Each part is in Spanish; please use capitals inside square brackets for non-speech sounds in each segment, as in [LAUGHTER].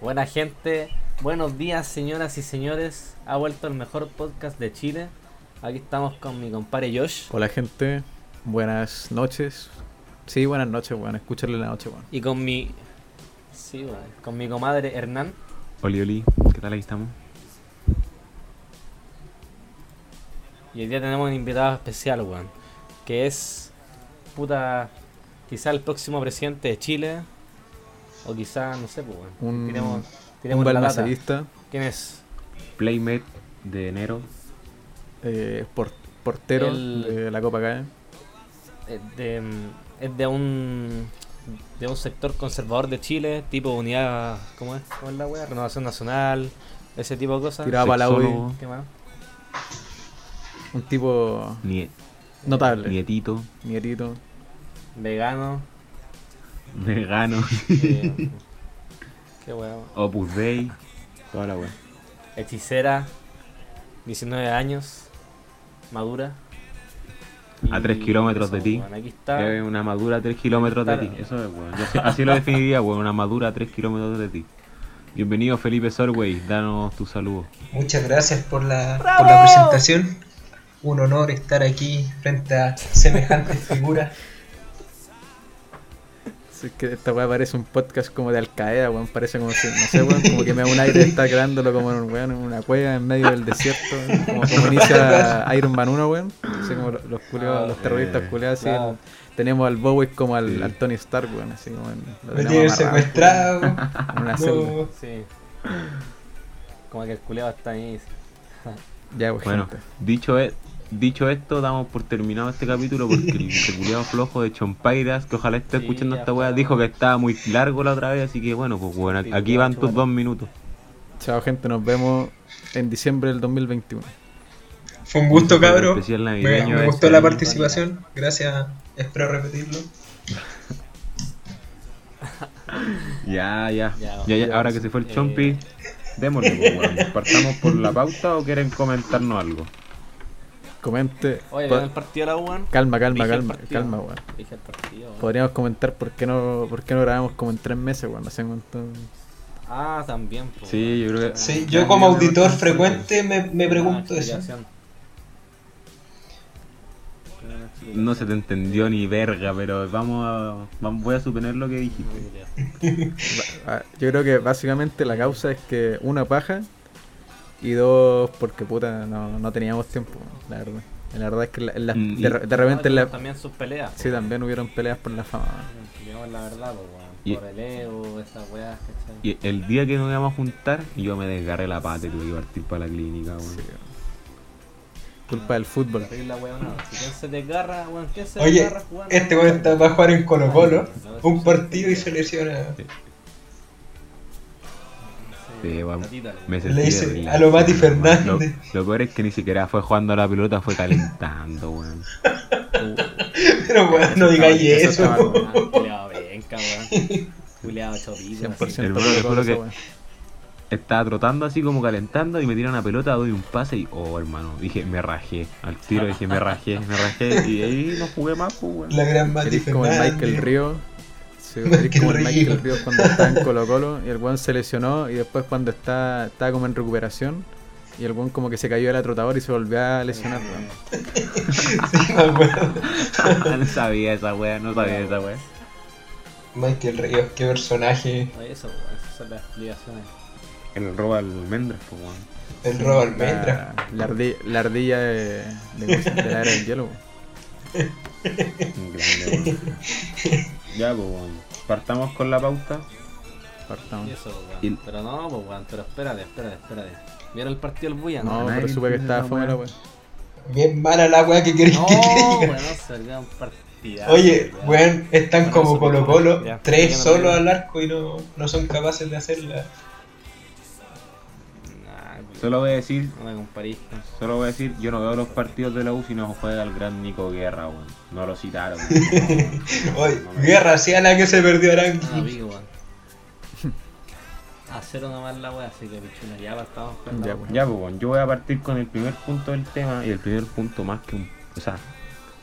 Buena gente, buenos días señoras y señores. Ha vuelto el mejor podcast de Chile. Aquí estamos con mi compadre Josh Hola gente, buenas noches. Sí, buenas noches, bueno, escúchale la noche, bueno. y con mi sí, bueno, con mi comadre Hernán. Oli, Oli, ¿qué tal ahí estamos? Y hoy día tenemos un invitado especial, weón. Que es puta quizá el próximo presidente de Chile. O quizá, no sé, pues weón. Un, Tiremos- un tiremos balmacedista, ¿Quién es? Playmate de enero. eh, por- portero El- de la Copa CAE. Es de, mm, es de un de un sector conservador de Chile, tipo unidad, ¿cómo es? ¿Cómo es la wea? Renovación Nacional, ese tipo de cosas. Tiraba para la UI, Sexólogo, ¿Qué más? un tipo nie- notable. nietito, Nietito. Vegano. Vegano, qué. Opus Dei, toda la wea. Hechicera, 19 años, madura. A tres kilómetros de ti. aquí está. Es una madura a 3 kilómetros de ti. Eso es, weón. Así lo definiría, weón. Una madura a 3 kilómetros de ti. Bienvenido, Felipe Sorway. Danos tu saludo. Muchas gracias por la, por la presentación. Un honor estar aquí frente a semejantes figuras. Sí, es que esta weá parece un podcast como de Al Qaeda, weón. Parece como si, no sé, weón, como que me da un aire de estar creándolo como en, weón, en una cueva en medio del desierto. Como, como inicia Iron Man 1, weón. Así como los, los, culiados- los terroristas Eh, culiados, así. claro. tenemos al Bowie como al, Sí. al Tony Stark, weón. Así como en, lo Me tenemos tienen amarrado, secuestrado. En una celda. Sí. Como que el culeado está ahí. Ya, pues, Bueno, gente. dicho, e- dicho esto, damos por terminado este capítulo porque el peculiado flojo de Chompairas, que ojalá esté Sí, escuchando esta weá, dijo que estaba muy largo la otra vez. Así que bueno, pues bueno, aquí van tus dos minutos. Chao, gente. Nos vemos en diciembre del 2021. Fue un gusto, cabro. Especial Me, gustó la ahí. participación. Gracias. Espero repetirlo. Ya, [LAUGHS] ya. Ya, Ya, ya, ya, ahora que se fue el eh, Chompi, démosle, pues, weón. ¿Partamos por la pauta o quieren comentarnos algo? Comente. Oye, ¿vieron el partido de la UAN? calma, calma, Dije el calma, partido. calma, weón. Dije el partido. weón. Podríamos comentar por qué no, por qué no grabamos como en tres meses, weón. Hace un montón. Ah, también. po, Sí, yo creo que- Sí, Ya, yo como auditor frecuente me, me Ah, pregunto eso. explicación. No se te entendió ni verga, pero vamos a. vamos- voy a suponer lo que dijiste. [LAUGHS] Ah, Yo creo que básicamente la causa es que una paja y dos porque puta no, no teníamos tiempo, la verdad. La verdad es que la- en la- Mm, de, re- de repente la, También sus peleas. sí también hubieron peleas por la fama. Digamos la verdad, po, weón. Y- Por el ego, esas weas, ¿cachai? Y el día que nos íbamos a juntar, yo me desgarré la pata y tuve que partir para la clínica. Sí, weón. Culpa del fútbol. Se desgarra, weón, ¿quién se Oye, desgarra jugando? este weón está para jugar en Colo Colo. Un partido y se lesiona. Sí, Me Le dice a lo Mati. Fernández. Lo, lo peor es que ni siquiera fue jugando a la pelota, fue calentando, weón. [LAUGHS] Pero weón, no digáis Eso Ah, Culeado venga, weón. Culeado chopito. 100% Hermano, Colo te Estaba trotando así como calentando y me tiran una pelota, doy un pase y, oh hermano, dije, me rajé. Al tiro dije, me rajé, me rajé y ahí no jugué más, pues, weón. La gran Mati Eres como el. Michael Río. Sí, como el. Michael Río cuando está en Colo Colo y el weón se lesionó y después cuando está, está como en recuperación y el weón como que se cayó de la trotadora y se volvió a lesionar. weón. Sí, me acuerdo. [LAUGHS] no sabía esa wea, no sabía esa wea. Michael Ríos, qué personaje. Oye, Eso, weón, esas son las explicaciones. El roba almendras, pues, weón. El robo almendra. La, la, ardi- la ardilla de, de, de la [LAUGHS] era del hielo. weón. Grande, weón. Ya, pues, weón. Partamos con la pauta. Partamos. Y eso, weón. Y- Pero no, pues, weón, pero espérate, espérate, espérate. ¿Vieron el partido del Buya? No, nadie pero supe que estaba la weá. Bien mala la weá que queréis No, que te diga. weón, un partidazo. Oye, weón. weón, están Bueno, como Colo Colo, tres solos al arco y no, no son capaces de hacerla. Solo voy a decir, No me comparís. con- solo voy a decir, yo no veo los partidos de la U si no juega el gran Nico Guerra, weón. No lo citaron. weón. [LAUGHS] Oye, No me- guerra hacía la que se perdió No, no Arangui. vi, weón. A cero nomás la wea, así que pichula, ya estamos Ya, pues, weón, yo voy a partir con el primer punto del tema y el primer punto más que un, o sea,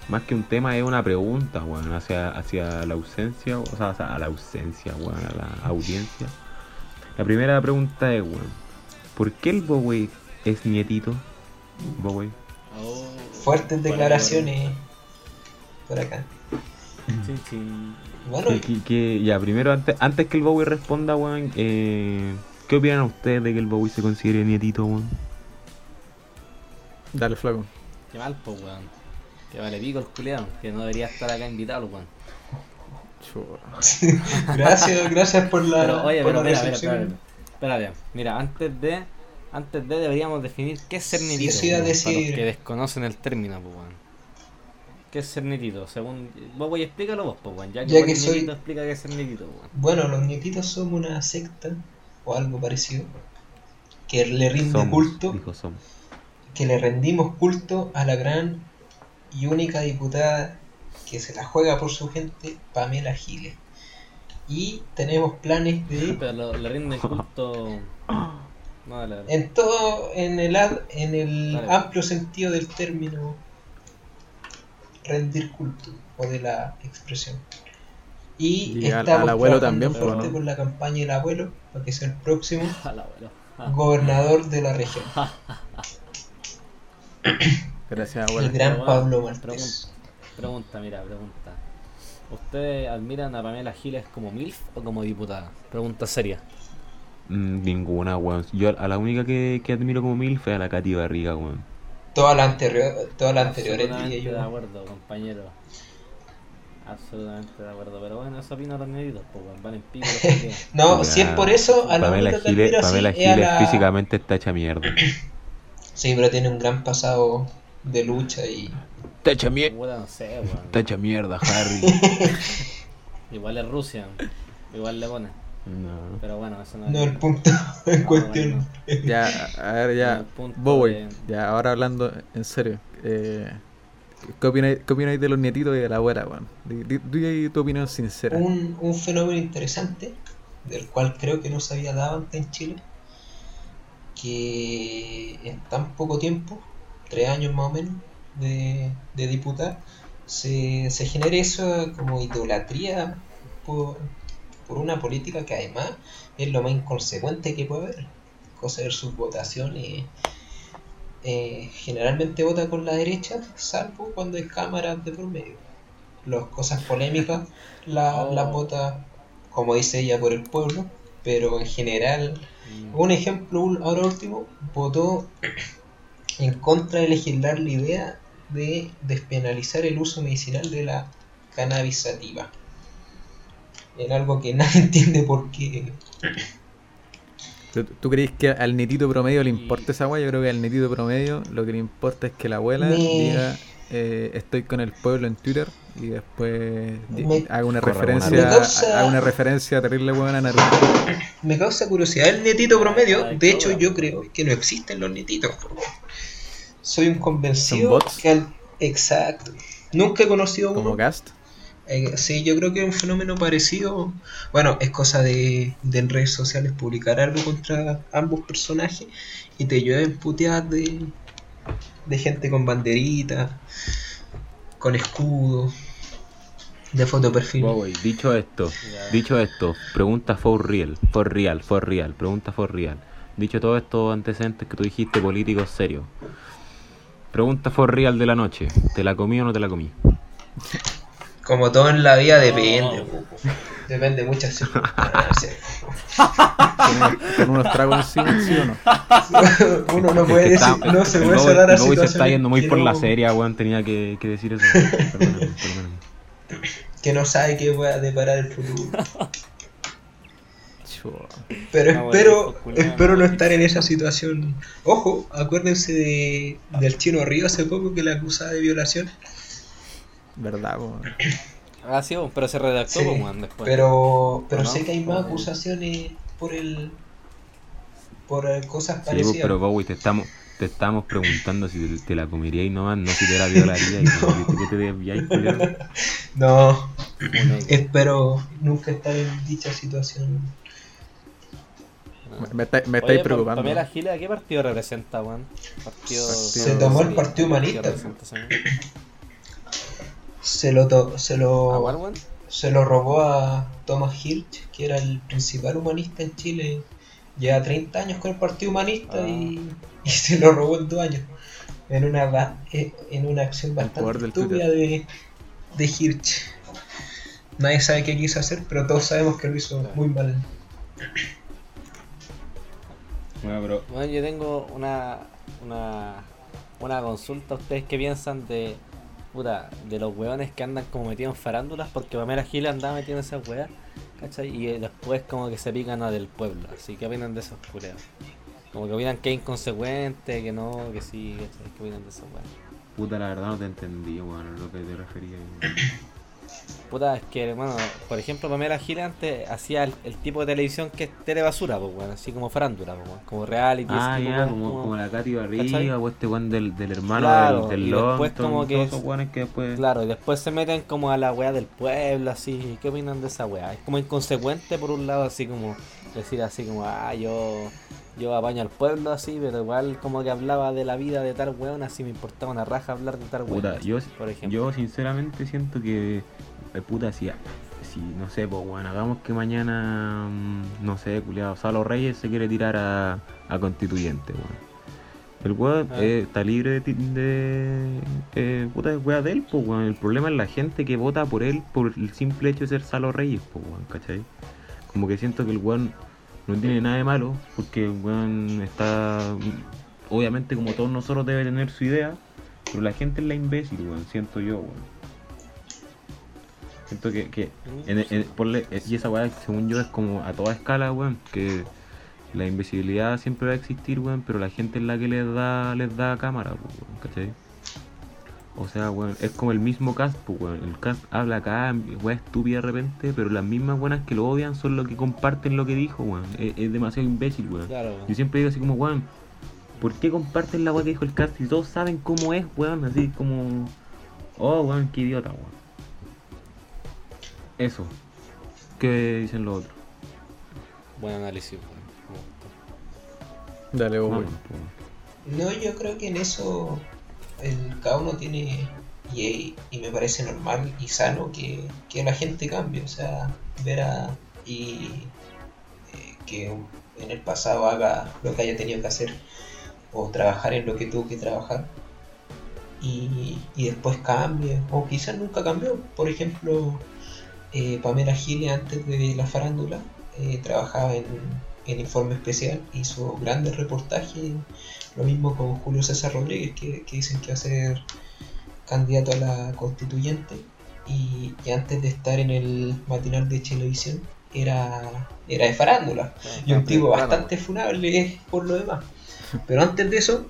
más que un tema es una pregunta, weón, hacia, hacia la ausencia, o sea, a la ausencia, weón, a la audiencia. La primera pregunta es, weón. ¿Por qué el Bowie es nietito? Bowie. Oh, Fuertes declaraciones por acá. Chin, chin. Bueno, Que- ya, primero, antes, antes que el Bowie responda, weón, eh, ¿qué opinan ustedes de que el Bowie se considere nietito, weón? Dale, flaco. Qué mal, pues, weón. Que vale pico el culiado, que no debería estar acá invitado, weón. [LAUGHS] Gracias, gracias por la, Pero, oye, por pero la mira. Espérate. Mira, antes de. Antes de deberíamos definir qué es ser Sí, nitito. Para los que desconocen el término, pues. ¿Qué es ser nitito? Según. Vos, voy explícalo vos, pues. Ya que, Ya que soy- explica qué es ser nitito. Bueno, los nietitos somos una secta o algo parecido que le rinde Somos, culto, dijo somos. que le rendimos culto a la gran y única diputada que se la juega por su gente, Pamela Giles. Y tenemos planes de [LAUGHS] Pero lo- le rinden culto. No, dale, dale. en todo en el ad- en el amplio sentido del término rendir culto o de la expresión. Y, Y al- estamos al abuelo también, fuerte pues, ¿no? con la campaña del abuelo para que sea el próximo [LAUGHS] Al abuelo. Ah. gobernador de la región, Gracias, el abuela. gran Pablo pregunta, Martés. pregunta, mira, pregunta. ¿Ustedes admiran a Pamela Giles como MILF o como diputada? Pregunta seria. Mm, ninguna, weón. Yo a la única que, que admiro como mil fue a la Katy Barriga, weón. Todas las anteriores, todas las anteriores Absolutamente diría de yo. acuerdo, compañero. Absolutamente de acuerdo. Pero bueno, eso opinan los nenitos, pues weón, van en pico. [LAUGHS] No, si es por eso, a la Pamela única que Giles, admiro Pamela es a Giles la- físicamente está hecha mierda. Sí, pero tiene un gran pasado de lucha y hecha mierda. No sé, mierda, Harry. [LAUGHS] Igual es Rusia, igual le pone. no. Pero bueno, eso no, no el punto [LAUGHS] en No, cuestión. bueno. Ya, a ver, ya. Bowie, de- ya, ahora hablando en serio. Eh, ¿qué, opináis, ¿Qué opináis de los nietitos y de la abuela, weón? Ahí tu opinión sincera. Un, un fenómeno interesante, del cual creo que no se había dado antes en Chile, que en tan poco tiempo, tres años más o menos, de, de diputada, se, se genere eso como idolatría por, por una política que además es lo más inconsecuente que puede haber. Cosa de sus votaciones. eh, generalmente vota con la derecha, salvo cuando hay cámaras de por medio. Las cosas polémicas [LAUGHS] la- Oh. las vota, como dice ella, por el pueblo, pero en general Mm. un ejemplo ahora último, votó en contra de legislar la idea de despenalizar el uso medicinal de la cannabis sativa. En algo que [LAUGHS] nadie entiende por qué. ¿Tú, tú crees que al netito promedio le importa esa weá? Yo creo que al netito promedio lo que le importa es que la abuela Me- diga eh, estoy con el pueblo en Twitter y después Me- haga una referencia causa- haga una referencia terrible buena a Naruto. Me causa curiosidad el netito promedio. Ay, De hecho, yo creo que no existen los netitos. Soy un ¿Son convencido bots? que al- Exacto. Nunca he conocido uno. Como Gast. Eh, sí, yo creo que es un fenómeno parecido. Bueno, es cosa de, de en redes sociales publicar algo contra ambos personajes y te llueven puteadas de, de gente con banderitas, con escudos, de foto perfil. Dicho esto, dicho esto, pregunta for real, for real, for real, pregunta for real. Dicho todos estos antecedentes que tú dijiste, políticos serios. Pregunta for real de la noche. ¿Te la comí o no te la comí? Como todo en la vida depende. No. [LAUGHS] Depende de muchas circunstancias. Con unos, con unos tragos encima, ¿sí o no? [LAUGHS] Uno no puede decir, está- no se puede cerrar a el Bowie se está yendo muy por la serie, weón. Tenía que, que decir eso. [LAUGHS] Perdóname, perdóname. que no sabe qué pueda deparar el futuro. Pero espero, espero no no. estar en esa situación. Ojo, acuérdense de, del chino Río hace poco que le acusaba de violación. ¿Verdad, po? Ah, sí, pero se redactó, Sí, weón, después. pero pero ¿No? sé que hay más acusaciones por el por cosas Sí, pues, parecidas. pero Bowie, te estamos, te estamos preguntando si te, te la comerías nomás, no si te la violaría. Y no. viste que te desviáis. [LAUGHS] No, espero nunca estar en dicha situación. Me, me, está- me estáis Pa- preocupando. Pamela Giles, ¿a qué partido representa, weón? Partido... Se Se tomó el Partido ¿qué Humanista. Se lo to- se ¿A lo se lo robó a Thomas Hirsch, que era el principal humanista en Chile lleva 30 años con el Partido Humanista Ah. y, [LAUGHS] y se lo robó en dos años. En una, ba- eh, en una acción bastante estúpida de, de Hirsch. Nadie sabe qué quiso hacer, pero todos sabemos que lo hizo muy mal. Bueno, pero Bueno, yo tengo una, una, una consulta. ¿Ustedes qué piensan de, puta, de los weones que andan como metidos en farándulas? Porque Pamela Gil andaba metiendo esas weas, ¿cachai? Y eh, después como que se pican a del pueblo. Así que opinan de esos culeos. Como que opinan que es inconsecuente, que no, que sí, ¿cachai? ¿Qué opinan de esas weas? puta, la verdad no te entendí, weón, a lo que te refería. weón. [COUGHS] Puta, es que, bueno, por ejemplo, Pamela Gil antes hacía el, el tipo de televisión que es telebasura, pues, bueno, así como farándula, pues, como reality. Ah, ya, como, como la Katy. Barriga o este weón del, del hermano Claro, del, y del después Longton, como que todos después... Claro, y después se meten como a la weá del pueblo, así. ¿Qué opinan de esa weá? Es como inconsecuente por un lado, así como decir así como, ah, yo, yo apaño al pueblo así, pero igual como que hablaba de la vida de tal weón, así me importaba una raja hablar de tal weón. Puta, yo, por ejemplo. yo sinceramente siento que, puta, si, si no sé, pues bueno, hagamos que mañana, mm, no sé, culiado, Salo Reyes se quiere tirar a, a constituyente, weón. El weón Ah. eh, está libre de, de eh, puta, de weá de él, pues weón. El problema es la gente que vota por él por el simple hecho de ser Salo Reyes, pues weón, ¿cachai? Como que siento que el weón no tiene nada de malo, porque el weón está, obviamente como todos nosotros debe tener su idea, pero la gente es la imbécil, weón, siento yo, weón. Siento que, que en- en- ponle- eh, y esa weá, según yo, es como a toda escala, weón, que la invisibilidad siempre va a existir, weón, pero la gente es la que les da, les da cámara, pues, weón, ¿cachai? O sea, weón, es como el mismo cast, pues, weón. El cast habla acá, weón, estúpida de repente, pero las mismas buenas que lo odian son los que comparten lo que dijo, weón. Es, es demasiado imbécil, weón. Claro, Yo siempre digo así como, weón, ¿por qué comparten la weá que dijo el cast si todos saben cómo es, weón? Así como, oh, weón, qué idiota, weón. Eso. ¿Qué dicen los otros? buen análisis. Dale, vos, weón. po. No, yo creo que en eso el, cada uno tiene, y, y me parece normal y sano que, que la gente cambie, o sea, ver a, y eh, que en el pasado haga lo que haya tenido que hacer o trabajar en lo que tuvo que trabajar y, y después cambie, o quizás nunca cambió, por ejemplo, eh, Pamela Gile antes de la farándula eh, trabajaba en, en Informe Especial, hizo grandes reportajes lo mismo con Julio César Rodríguez, que, que dicen que va a ser candidato a la constituyente. Y, y antes de estar en el matinal de televisión, era, era de farándula. Y un tipo bastante funable por lo demás. Pero antes de eso,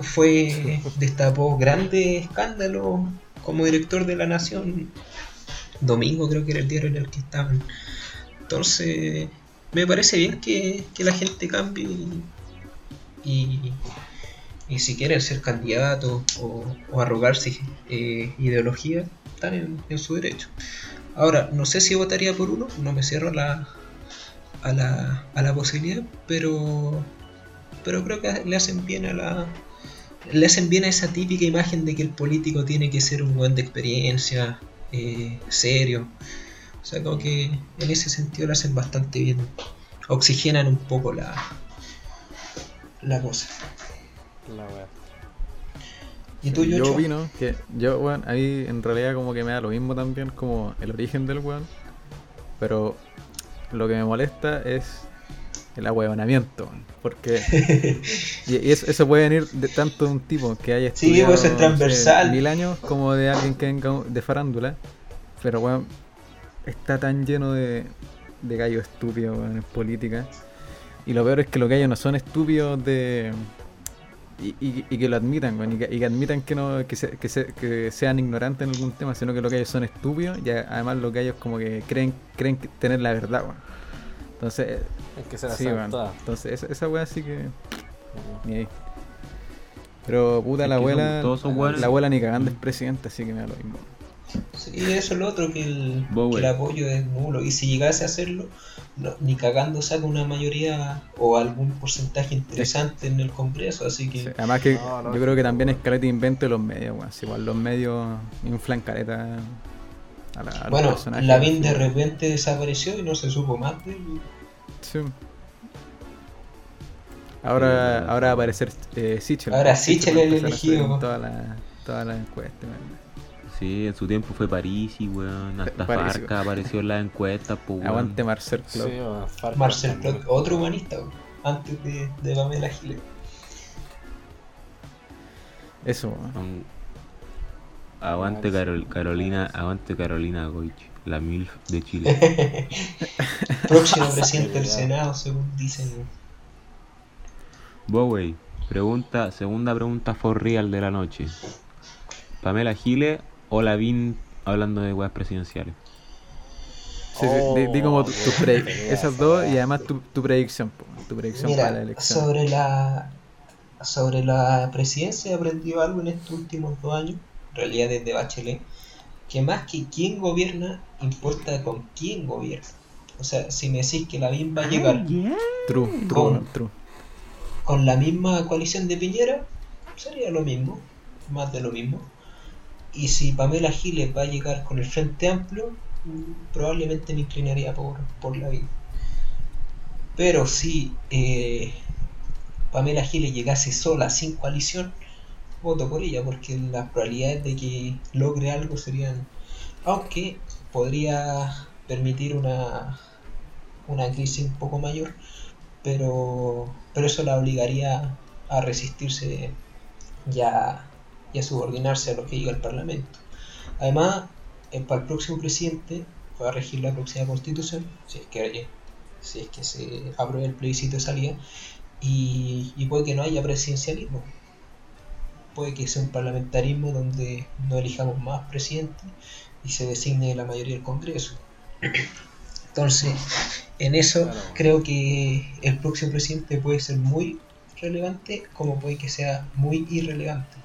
fue [LAUGHS] destapó grandes escándalos como director de La Nación. Domingo creo que era el diario en el que estaban. Entonces, me parece bien que, que la gente cambie y, y, y si quieren ser candidatos o, o arrogarse eh, ideología, están en, en su derecho. Ahora, no sé si votaría por uno, no me cierro la, a la, a la posibilidad, pero, pero creo que le hacen bien a la le hacen bien a esa típica imagen de que el político tiene que ser un buen de experiencia, eh, serio. O sea, como que en ese sentido lo hacen bastante bien. Oxigenan un poco la, la cosa. La weá. ¿Y tú, yo opino que yo, weón, ahí en realidad como que me da lo mismo también como el origen del weón. Pero lo que me molesta es el ahueonamiento. Porque [LAUGHS] y, eso, eso puede venir de tanto de un tipo que haya Sí, estudiado no sé, transversal. mil años como de alguien que venga de farándula. Pero weón, está tan lleno de, de gallos estúpidos en política. Y lo peor es que los gallos no son estúpidos de. Y, y- y que lo admitan, y, que, y que admitan que no que, se- que, se- que sean ignorantes en algún tema, sino que los gallos son estúpidos y además los gallos como que creen creen que- tener la verdad. Entonces, Es que se la sí. Entonces, esa, esa weá sí que. Ni ahí. Pero puta, Es la abuela. todos son weones. La abuela ni cagando es presidenta, así que me da lo mismo. Sí, eso es lo otro, que el, Bowen. que el apoyo es nulo. Y si llegase a hacerlo, no- ni cagando saca una mayoría o algún porcentaje interesante en el Congreso. Así que Sí, Además que No, no, yo creo que también es caleta invento de los medios, weón. Si igual los medios inflan caleta a, la, a Bueno. Lavín de repente desapareció y no se supo más de él. Sí. Ahora, Sí, ahora va a aparecer eh, Sichel. Ahora Sichel a el elegido. en Todas las todas las encuestas, man. Sí, en su tiempo fue Parisi, weón. Hasta Parisi. Farca apareció en las encuestas, pues, weón. Aguante Marcel Sí, bueno, Farca Marcel. Plot, otro humanista, weón, antes de, de Pamela Giles. Eso, weón. Aguante Carol- Carolina, aguante Carolina Goich, la MILF de Chile. [LAUGHS] Próximo [LAUGHS] presidente del. Senado, según dicen. Bowie, pregunta, segunda pregunta for real de la noche. ¿Pamela Giles o Lavín hablando de weas presidenciales? Sí, sí, di, di como tu, tu pre- Oh, esas dos y además tu, tu predicción, tu predicción para la elección. sobre la sobre la presidencia he aprendido algo en estos últimos dos años, en realidad desde Bachelet, que más que quién gobierna, importa con quién gobierna. O sea, si me decís que la BIM va a llegar True, true, Con- true. con la misma coalición de Piñera, sería lo mismo, más de lo mismo. Y si Pamela Giles va a llegar con el Frente Amplio, probablemente me inclinaría por, por la BIM. Pero si eh, Pamela Giles llegase sola, sin coalición, voto por ella, porque las probabilidades de que logre algo serían. Aunque podría permitir una, una crisis un poco mayor, pero, pero eso la obligaría a resistirse y a, y a subordinarse a lo que diga el Parlamento. Además, eh, para el próximo presidente va a regir la próxima constitución, si es que, si es que se aprueba el plebiscito de salida, y, y puede que no haya presidencialismo. Puede que sea un parlamentarismo donde no elijamos más presidentes y se designe la mayoría del Congreso. Entonces, en eso Claro. creo que el próximo presidente puede ser muy relevante como puede que sea muy irrelevante.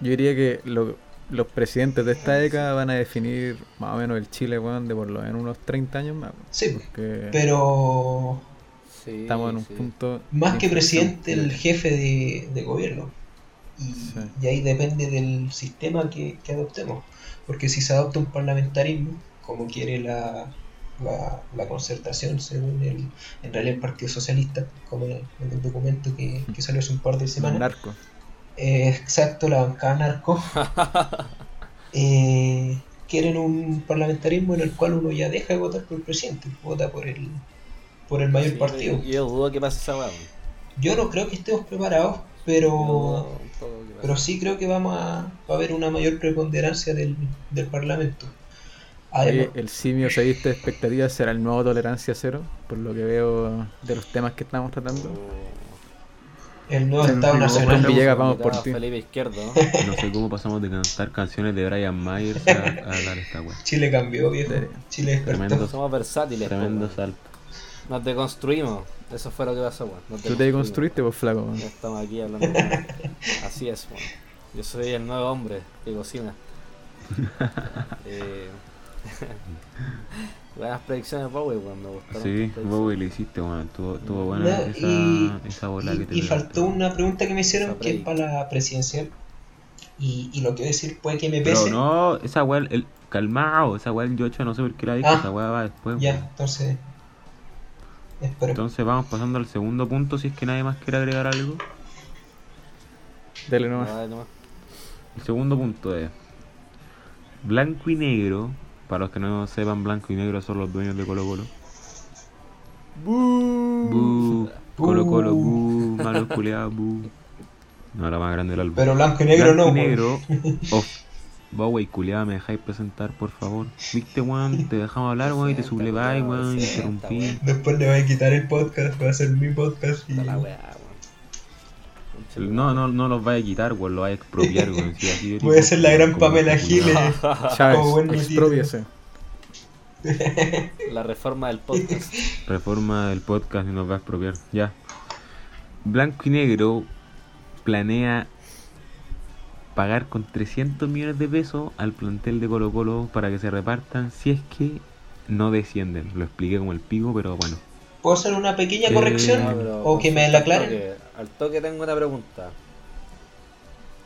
Yo diría que lo- los presidentes de esta década van a definir más o menos el Chile, weón, de por lo menos unos 30 años más. Sí, Porque pero Sí, estamos en un sí. punto. más que presidente, el jefe de, de gobierno. Y, Sí. y ahí depende del sistema que, que adoptemos. Porque si se adopta un parlamentarismo, como quiere la, la, la concertación, según el, en realidad el Partido Socialista, como en el documento que, que salió hace un par de Un semanas, narco. Eh, exacto, la bancada narco. [LAUGHS] eh, quieren un parlamentarismo en el cual uno ya deja de votar por el presidente, vota por el, por el mayor Sí, partido. Yo, yo dudo que pase esa weá. Yo no creo que estemos preparados, pero, pero sí creo que vamos a, va a haber una mayor preponderancia del, del parlamento. Además, Oye, el simio se viste de expectativas será el nuevo tolerancia cero, por lo que veo de los temas que estamos tratando. el nuevo Sí, Estado Nacional. Juan Villegas, vamos por ti. Felipe Izquierdo. [LAUGHS] ¿no? Sé cómo pasamos de cantar canciones de Brian Myers a, a hablar esta wea. Chile cambió, viejo. Chile despertó. Tremendo. Somos versátiles. Tremendo salto. Nos deconstruimos. Eso fue lo que pasó, weón. Nos Tú te deconstruimos. construiste, pues flaco. weón. Ya estamos aquí hablando. weón. [LAUGHS] Así es, weón. Yo soy el nuevo hombre que cocina. [LAUGHS] eh... [LAUGHS] Buenas predicciones, Bowie, weón. Me gustaron. Sí. Bowie lo hiciste, weón. Estuvo, estuvo buena No, esa, y- esa bola que te Y, faltó weón. una pregunta que me hicieron Esa que es para la presidencial. Y, y lo que voy a decir puede que me Pero pese. no, esa weá, el, calmado, esa weá el Yocho no sé por qué la dijo, Ah, esa weá va después. Ya, weón. entonces. Espero. Entonces vamos pasando al segundo punto si es que nadie más quiere agregar algo. Dale nomás. Dale nomás. El segundo punto es blanco y negro. Para los que no sepan, blanco y negro son los dueños de Colo Colo. Bú, Colo Colo, bú, malos culeados, bú. No, la más grande del álbum. Pero blanco y negro Blanco no. y pues. negro. Bowie, culiada, me dejáis presentar, por favor. Viste, weón, te dejamos hablar, weón, y te subleváis, weón, Sí, interrumpí. Después le voy a quitar el podcast, va a ser mi podcast. Y... Está la weá, weón. No, no, no los vais a quitar, weón, los vais a expropiar, weón. si así Voy a ser la gran como Pamela. Giles. [LAUGHS] Como buen. [LAUGHS] La reforma del podcast. Reforma del podcast y nos va a expropiar. Ya. Blanco y Negro planea pagar con 300 millones de pesos al plantel de Colo Colo para que se repartan si es que no descienden. Lo expliqué como el pico, pero bueno. ¿Puedo hacer una pequeña Eh, corrección? No, o que me la al aclaren. toque. Al toque tengo una pregunta.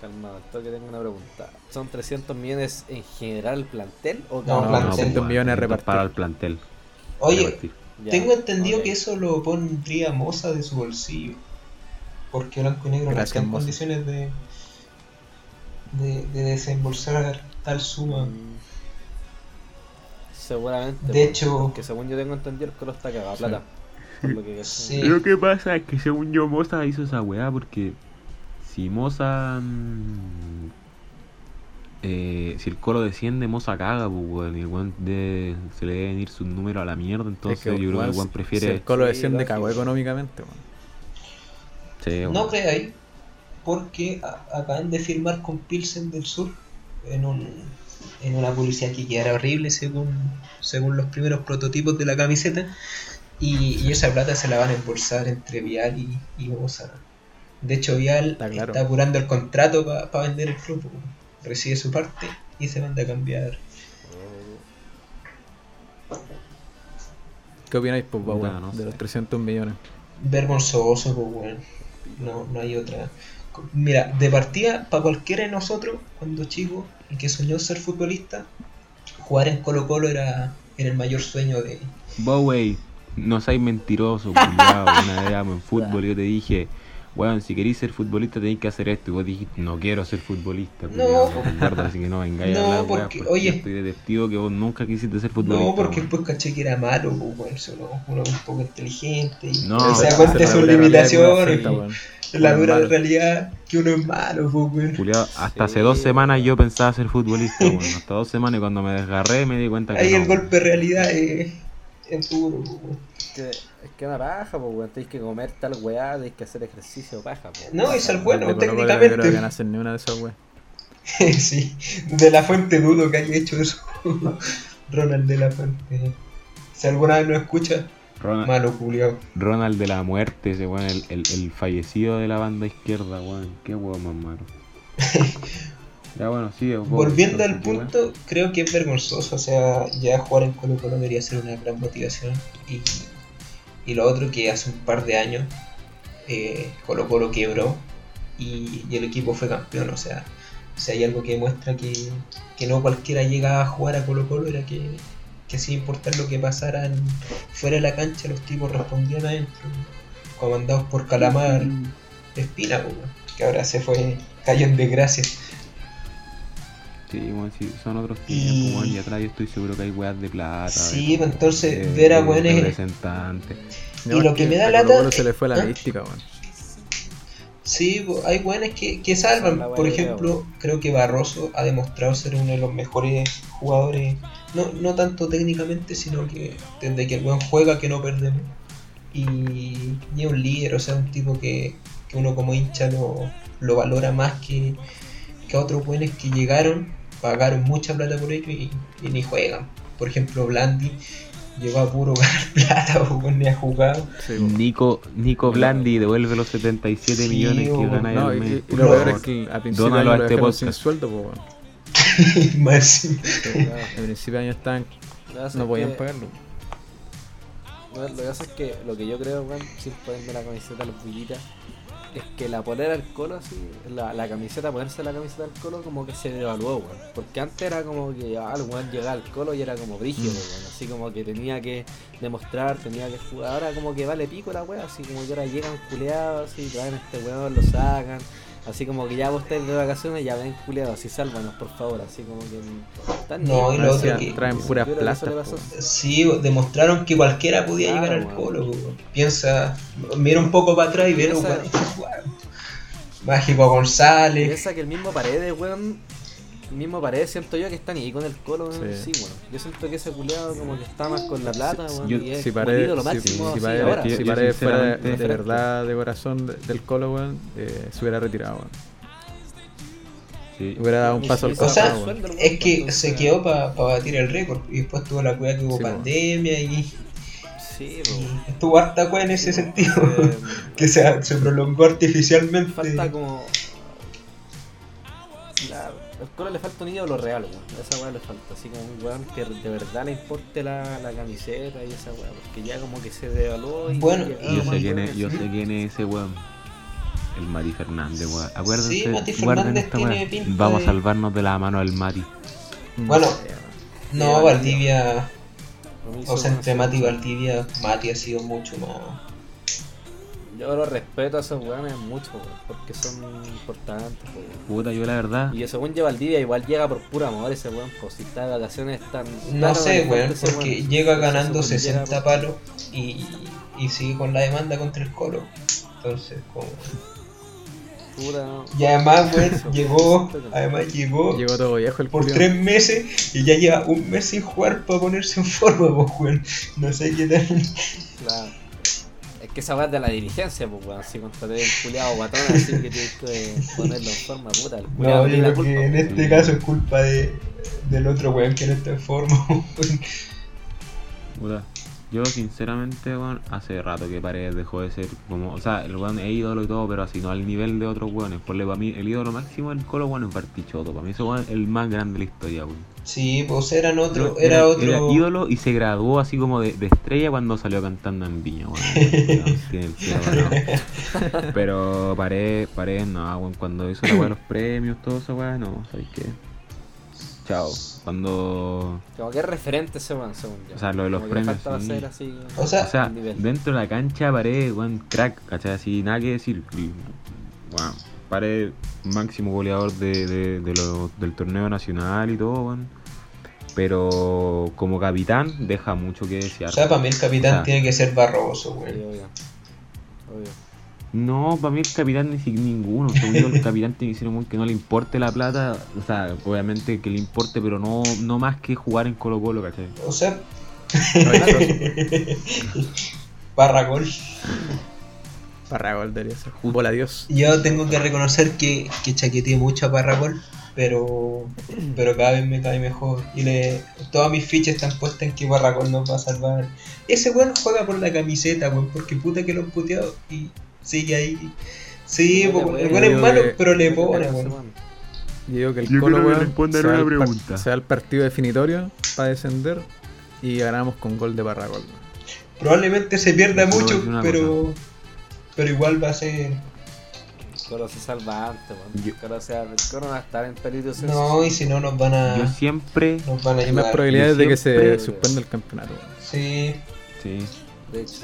Calma, al toque tengo una pregunta. ¿Son 300 millones en general el plantel o cada No, plantel. pues, 300 weón, millones a 300 repartir. para el plantel. Oye, repartir. Ya, Tengo entendido que eso lo pondría Moza de su bolsillo. Porque Blanco y Negro no Gracias, está en condiciones de, de, de desembolsar tal suma. Mm, Seguramente. De hecho, Porque según yo tengo entendido, el Colo está cagado a plata. Lo que [LAUGHS] Sí. Lo que pasa es que según yo Moza hizo esa weá porque si Moza... mm, eh, si el colo desciende, Moza caga, pues weón. Y el weón de- se le deben ir sus números a la mierda. Entonces Es que, yo creo que el weón Si prefiere... el Colo Sí, desciende, lógico. cagó económicamente. Sí, weón. No creáis, porque acaban de firmar con Pilsen del Sur en, un, en una publicidad que quedara horrible según, según los primeros prototipos de la camiseta. Y, y esa plata se la van a embolsar entre Vial y, y. De hecho, Vial Está está, claro. apurando el contrato para vender el club. Recibe su parte y se manda a cambiar. ¿Qué opináis, pues, weón? no de sé. los 300 millones. vergonzoso, pues, weón. No, no hay otra. Mira, de partida, para cualquiera de nosotros, cuando chico y que soñó ser futbolista, jugar en Colo Colo era, era el mayor sueño de... Bowie, no seas mentiroso, culiao. Una vez en fútbol yo te dije, weón, si querís ser futbolista tenéis que hacer esto. Y vos dijiste, no quiero ser futbolista, No. Ricardo, así que no vengáis No, a hablar, weón, porque- oye. estoy detectivo que vos nunca quisiste ser futbolista. No, porque después caché que era malo, pues, weón. Solo uno un poco inteligente y No, se da esa- cuenta de sus limitaciones la dura malo. realidad que uno es malo, pues, weón. Culiao, hasta hace Sí, dos semanas yo pensaba ser futbolista, [LAUGHS] weón. Hasta dos semanas y cuando me desgarré me di cuenta que Ahí no, el golpe de realidad es, es duro, pues, weón. Que, es que una paja, pues, weón. Tenéis que comer tal weá, tenéis que hacer ejercicio, paja, pues. No, y ser bueno, técnicamente. creo que no hacen ni una de esas, weón. [LAUGHS] sí, de la fuente dudo que haya hecho eso. [LAUGHS] Ronald de la fuente. Si alguna vez no escucha, Ronald, malo culiao. Ronald de la muerte, ese weón, el, el, el fallecido de la banda izquierda, weón. Qué weón más malo. [LAUGHS] ya bueno, sí. vos, Volviendo al punto, creo que es vergonzoso. O sea, ya jugar en Colo Colo debería ser una gran motivación. Y, y lo otro que hace un par de años eh, Colo Colo quebró y, y el equipo fue campeón. O sea, si hay algo que demuestra que, que no cualquiera llega a jugar a Colo Colo era que, que sin importar lo que pasara fuera de la cancha, los tipos respondían adentro. Comandados por Calamar Espina, pues, que ahora se fue, cayó en desgracia. Sí, weón, sí, son otros Y- tiempos, weón. Y atrás yo estoy seguro que hay weas de plata. Sí, pues, entonces, de- ver a weones- representantes. Y lo que me da a lata se le fue la ¿Ah? mística, weón. Sí, po, hay buenos que, que salvan. Por idea, ejemplo, creo que Barroso ha demostrado ser uno de los mejores jugadores, no, no tanto técnicamente, sino que desde que el buen juega que no perdemos. Y, y es un líder, o sea, un tipo que, que uno como hincha lo, lo valora más que, que a otros buenos que llegaron, pagaron mucha plata por ello y, y ni juegan. Por ejemplo, Blandi llegó a puro [LAUGHS] ganar plata o ni ha jugado. Sí. Nico, Nico Blandi devuelve los 77 Sí, millones que gana No, el y, mes. y lo No. peor es que a principio de año lo este sin sueldo, po. [LAUGHS] Más. A principio de año Lo pasa no podían que- pagarlo. Bueno, Lo que pasa es que lo que yo creo, weón, sin ponerme la camiseta a los bullitas, es que la polera del colo, así, la, la camiseta, ponerse la camiseta del colo, como que se devaluó, weón. Porque antes era como que ah, el weón llegaba al colo y era como brígido, Mm. weón. Así como que tenía que demostrar, tenía que jugar. Ahora como que vale pico la weá, así como que ahora llegan culeados, así, traen a este weón, lo sacan. Así como que ya vos estáis de vacaciones, ya ven culeados, así sálvanos por favor, así como que. Están No, y lo otro que- traen puras plastas. Sí, demostraron que cualquiera podía Claro, llegar al colo. Piensa, mira un poco para atrás y Piensa- [LAUGHS] Mágico González. Piensa que el mismo Paredes, weón. Mismo Paredes siento yo que está ni ahí con el colo, weón. Sí. Sí, weón. Yo siento que ese culeado como que está más con la plata, weón. yo- y es Si ídolo si, ahora. Yo- fuera de, verdad de corazón de- del colo, weón, eh, se hubiera retirado, weón. Sí. Hubiera dado un paso al siquiera O sea, Es que se quedó para batir el récord y después tuvo la cueva que hubo Sí, pandemia y, Sí, y weón. estuvo harta cueva en ese sentido. Eh, [LAUGHS] que se, se prolongó artificialmente. falta como. Colo le falta un ídolo real, weón. Esa weá le falta. Así como un weón que de verdad le importe la, la camiseta y esa weá. Porque ya como que se devaluó y. Bueno, Yo Ah, sé quién es, yo sé quién es ese weón. El Mati Fernández, weón. Acuérdense, Sí, Mati Fernández esta tiene pinta Vamos de- a salvarnos de la mano del Mati. Bueno. No, Valdivia. O sea, entre. Mati y Valdivia, Mati ha sido mucho más. Yo lo respeto a esos weones mucho, weón, porque son importantes, weón. Puta, yo la verdad. Y según lleva Valdivia, igual llega por puro amor ese weón, pues si está de vacaciones tan. No sé, weón, porque weón. llega ganando se pudiera, 60 palos y, y sigue con la demanda contra el Colo. Entonces, como. puta, no. Y además, weón, llegó, además llegó Llegó todo viejo el por culiao. tres meses y ya lleva un mes sin jugar para ponerse en forma, pues, weón. No sé qué tal. Claro. Que esa weá de la dirigencia, pues weón. Si contraté el culiado guatón, así que tienes que ponerlo en forma, puta. El culiado No, yo creo culpa. que en pues. este caso es culpa de, del otro weón que no está en forma, [LAUGHS] weón. Puta, Yo sinceramente, weón, hace rato que Paredes dejó de ser como, o sea, el weón es ídolo y todo, pero así no al nivel de otros weones. Para mí, el ídolo máximo del Colo, weón, es Bartichotto. Para mí ese weón es el más grande de la historia, weón. Sí, pues eran otro, Era, era otro. era ídolo y se graduó así como de, de estrella cuando salió cantando en Viña, weón. [LAUGHS] Weón. Pero Paredes, Paredes, no, weón, cuando hizo la de los premios, todo eso, weón, no, ¿sabes qué? Chao. Cuando Como que es referente ese weón, según yo. O sea, lo de los Como que le premios, faltaba sí. ser así. O sea, O dentro de la cancha Paredes, weón, crack, ¿cachai? Así, nada que decir. Y, Wow, Paredes, máximo goleador de, de, de lo- del torneo nacional y todo, weón. Pero como capitán, deja mucho que desear. o sea, para mí el capitán O sea, tiene que ser Barroso, Sí, weón. obvio. Obvio. No, para mí el capitán ni siquiera ninguno. Según yo, el capitán tiene que ser un que no le importe la plata. O sea, obviamente que le importe, pero no, no más que jugar en Colo Colo, ¿cachai? O sea, Ay, [LAUGHS] Barragol. Parragol debería ser. Bola Dios. Yo tengo que reconocer que, que chaqueteé mucho a Parragol, pero, pero cada vez me cae mejor. Y le, todas mis fichas están puestas en que Barragol nos va a salvar. Ese weón juega por la camiseta, weón, porque puta que lo han puteado y sigue ahí. Sí, No le po, puede, el weón es malo, que- pero le pone, weón. Yo digo que el Yo Colo, que se, va una pregunta. se al partido definitorio para descender y ganamos con gol de Parragol. weón. Probablemente se pierda mucho, decir una pero, pero igual va a ser. El Coro se salva antes, El Coro, o sea, el Coro va a estar en peligro No, y si no nos van a, Yo siempre, nos van a Hay más probabilidades de que se siempre- suspenda el campeonato. Sí, sí, De hecho.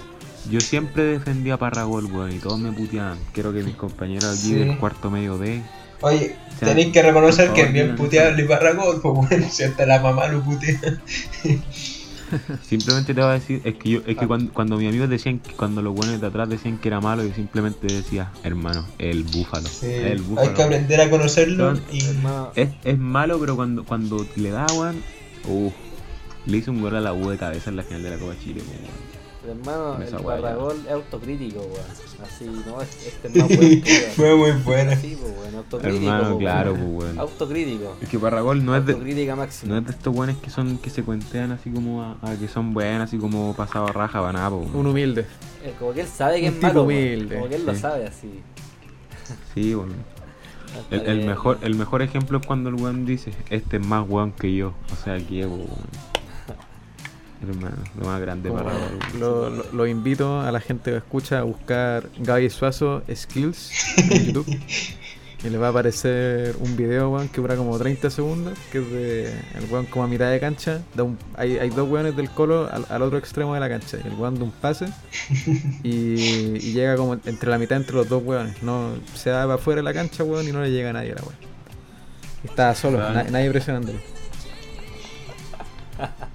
Yo siempre defendía a Parragol, weón, y todos me puteaban. Quiero que mis compañeros aquí Sí. del cuarto medio D. Oye, tenéis que reconocer que es bien digan puteable Barragol, pues bueno, [LAUGHS] si hasta la mamá lo putea. [LAUGHS] Simplemente te voy a decir, es que yo, es que cuando, cuando mis amigos decían que cuando los buenos de atrás decían que era malo, yo simplemente decía, hermano, el búfalo. Sí, el búfalo. hay que aprender a conocerlo y Es, es malo, pero cuando, cuando le da, weón, uff, le hizo un gol a la U de cabeza en la final de la Copa Chile, weón. Hermano, Con esa el. Barragol es autocrítico, weón. Así, no, este es [LAUGHS] más bueno que weón. fue muy buena. Sí, pues, weón, autocrítico. Hermano, po, claro, weón. pues, weón. Autocrítico. Es que Parragol no es de, Autocrítica máxima. no es de estos buenos que son que se cuentean así como a, a que son buenos, así como pasado a raja, van a, po, weón. Un humilde. Eh, como que él sabe que Un es tipo malo, humilde, Como que él lo sabe así. Sí, weón. El, el mejor, el mejor ejemplo es cuando el weón dice, este es más weón que yo. O sea, que weón. Hermano, lo más grande Como para lo, lo- lo invito a la gente que escucha a buscar Gaby Suazo Skills en [LAUGHS] YouTube. Y le va a aparecer un video, weón, que dura como 30 segundos, que es de el weón como a mitad de cancha. da un- hay, hay dos weones del colo al, al otro extremo de la cancha. El weón da un pase [LAUGHS] y, y llega como entre la mitad entre los dos weones. No, se da para afuera de la cancha, weón, y no le llega a nadie a la weón. Está solo, na- nadie presionándolo. [LAUGHS]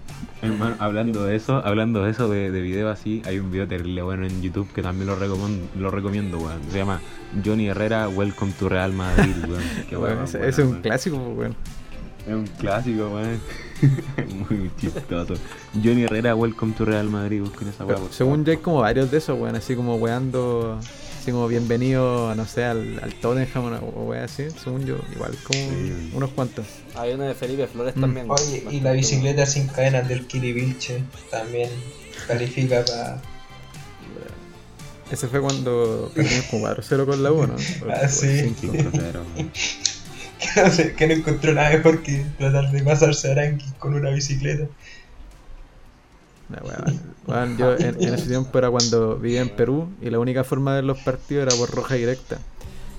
Hermano, hablando de eso, hablando de eso de, de video así, hay un video terrible bueno en YouTube que también lo recomiendo, lo recomiendo, weón. Se llama Johnny Herrera, Welcome to Real Madrid, weón. [LAUGHS] Qué Weón, es un weón. clásico, weón. Es un clásico, weón. [LAUGHS] Muy chistoso. Johnny Herrera, Welcome to Real Madrid, busquen esa weón. según yo hay como varios de esos, weón, así como weando, así como bienvenido, no sé, al, al Tottenham o o así, según yo, igual como Sí. unos cuantos. Hay uno de Felipe Flores Mm. también. Oye, y la bicicleta sin cadenas del Kili Vilche también califica para. Ese fue cuando perdimos como 4-0 con la 1, ¿no? O- [LAUGHS] Ah, sí. 5. 5-0, weón. Que no, sé, que no encontró nada mejor que tratar de pasarse a Aranqui con una bicicleta. No, yo en, en ese tiempo era cuando vivía en Perú y la única forma de ver los partidos era por roja directa.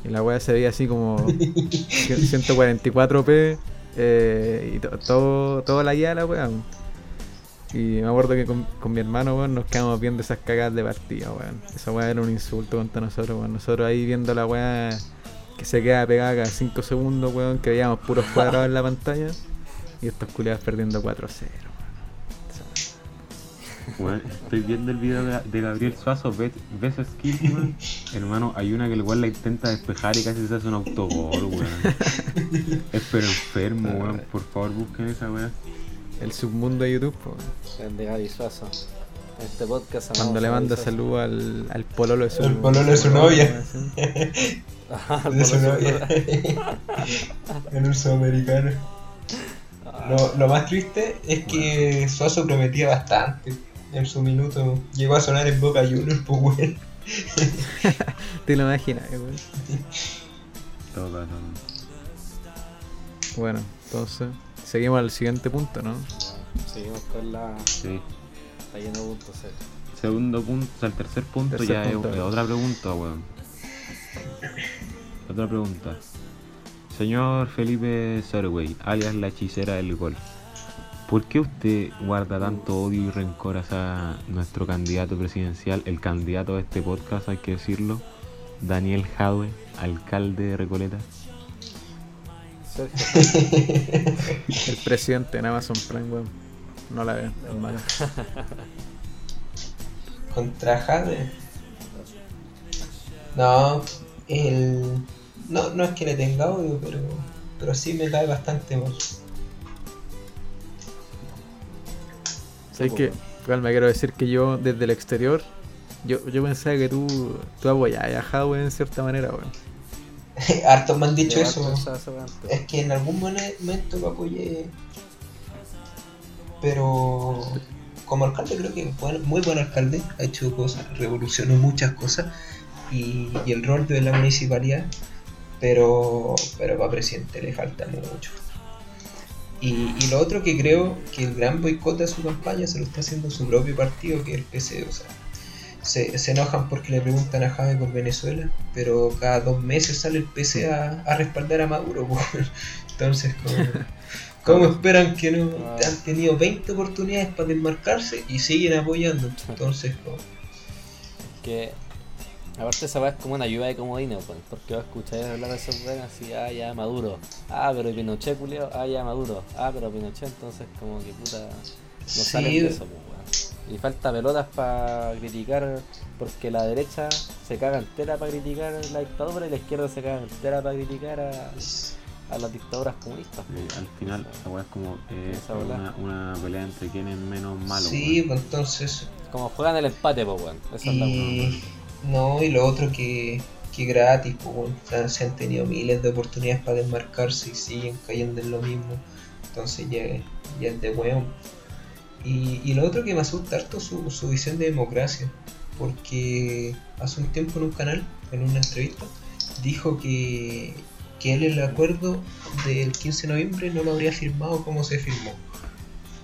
Y la weá se veía así como 144p [LAUGHS] eh, y to- todo, todo la guía de la weá. Y me acuerdo que con, con mi hermano, weón, nos quedamos viendo esas cagadas de partida, weón. Esa weá era un insulto contra nosotros, weón. Nosotros ahí viendo la weá que se queda pegada cada 5 segundos, weón, que veíamos puros cuadrados en la pantalla. Y estos culiados perdiendo 4-0, weón. Weón, estoy viendo el video de, de Gabriel Suazo, ves, skill, weón. Hermano, hay una que el weón la intenta despejar y casi se hace un autogol, weón. Es pero enfermo, weón. Por favor, busquen esa weá. El submundo de YouTube, weón. El de Gaby Suazo. Este podcast Cuando le manda Suazo. salud al, al pololo de su Al pololo de su novia. así. [LAUGHS] Ajá, [LAUGHS] de su novia. El urso americano. Ah, Lo, lo más triste es que Suazo prometía bastante. En su minuto llegó a sonar en Boca Juniors, pues weón. [LAUGHS] Te lo imaginas, weón. Caso. Bueno, entonces, seguimos al siguiente punto, ¿no? Seguimos con la. Sí. Está lleno de puntos. eh. Segundo punto, o sea, el tercer punto Tercer ya punto, es, otra pregunta, weón. Otra pregunta. Señor Felipe Sorway, alias la hechicera del gol. ¿Por qué usted guarda tanto odio y rencor hacia nuestro candidato presidencial, el candidato de este podcast, hay que decirlo, Daniel Jadwe, alcalde de Recoleta? El presidente en Amazon Prime, weón. No la veo, es. Contra Jade. No, el. No, no es que le tenga odio, pero. Pero sí me cae bastante mal. ¿Sabes qué? Igual me quiero decir que yo, desde el exterior, yo, yo pensaba que tú, tú apoyabas a Hadwe en cierta manera, weón. [LAUGHS] Hartos me han dicho eso. Es que en algún momento lo apoyé. Pero como alcalde creo que es muy buen alcalde. Ha hecho cosas, revolucionó muchas cosas. Y, y el rol de la municipalidad. Pero, pero para presidente le falta mucho. Y, y lo otro que creo que el gran boicot a su campaña se lo está haciendo su propio partido, que es el PC. O sea, se, se enojan porque le preguntan a Jaime por Venezuela, pero cada dos meses sale el PC a, a respaldar a Maduro. [LAUGHS] Entonces, [LAUGHS] ¿cómo, cómo esperan que no Ah. han tenido 20 oportunidades para desmarcarse y siguen apoyando? Entonces, ¿cómo? que aparte esa weá es como una ayuda de comodines, pues, porque vas a escuchar hablar de esos weones así, ah ya Maduro, ah pero Pinochet culeo, ah ya Maduro, ah pero Pinochet, entonces como que puta no salen de eso, pues, weón. Y falta pelotas para criticar, porque la derecha se caga entera para criticar la dictadura y la izquierda se caga entera para criticar a, a las dictaduras comunistas. pues. Eh, al final, esa weá es como eh, una, una pelea entre quién es menos malo. Sí, pues entonces. Como juegan el empate, pues weón. Esa es la no, y lo otro que, que gratis, pues, se han tenido miles de oportunidades para desmarcarse y siguen cayendo en lo mismo. Entonces ya, ya es de weón. Y, y lo otro que me asusta harto su, su visión de democracia. Porque hace un tiempo en un canal, en una entrevista, dijo que, que él el acuerdo del 15 de noviembre no lo habría firmado como se firmó.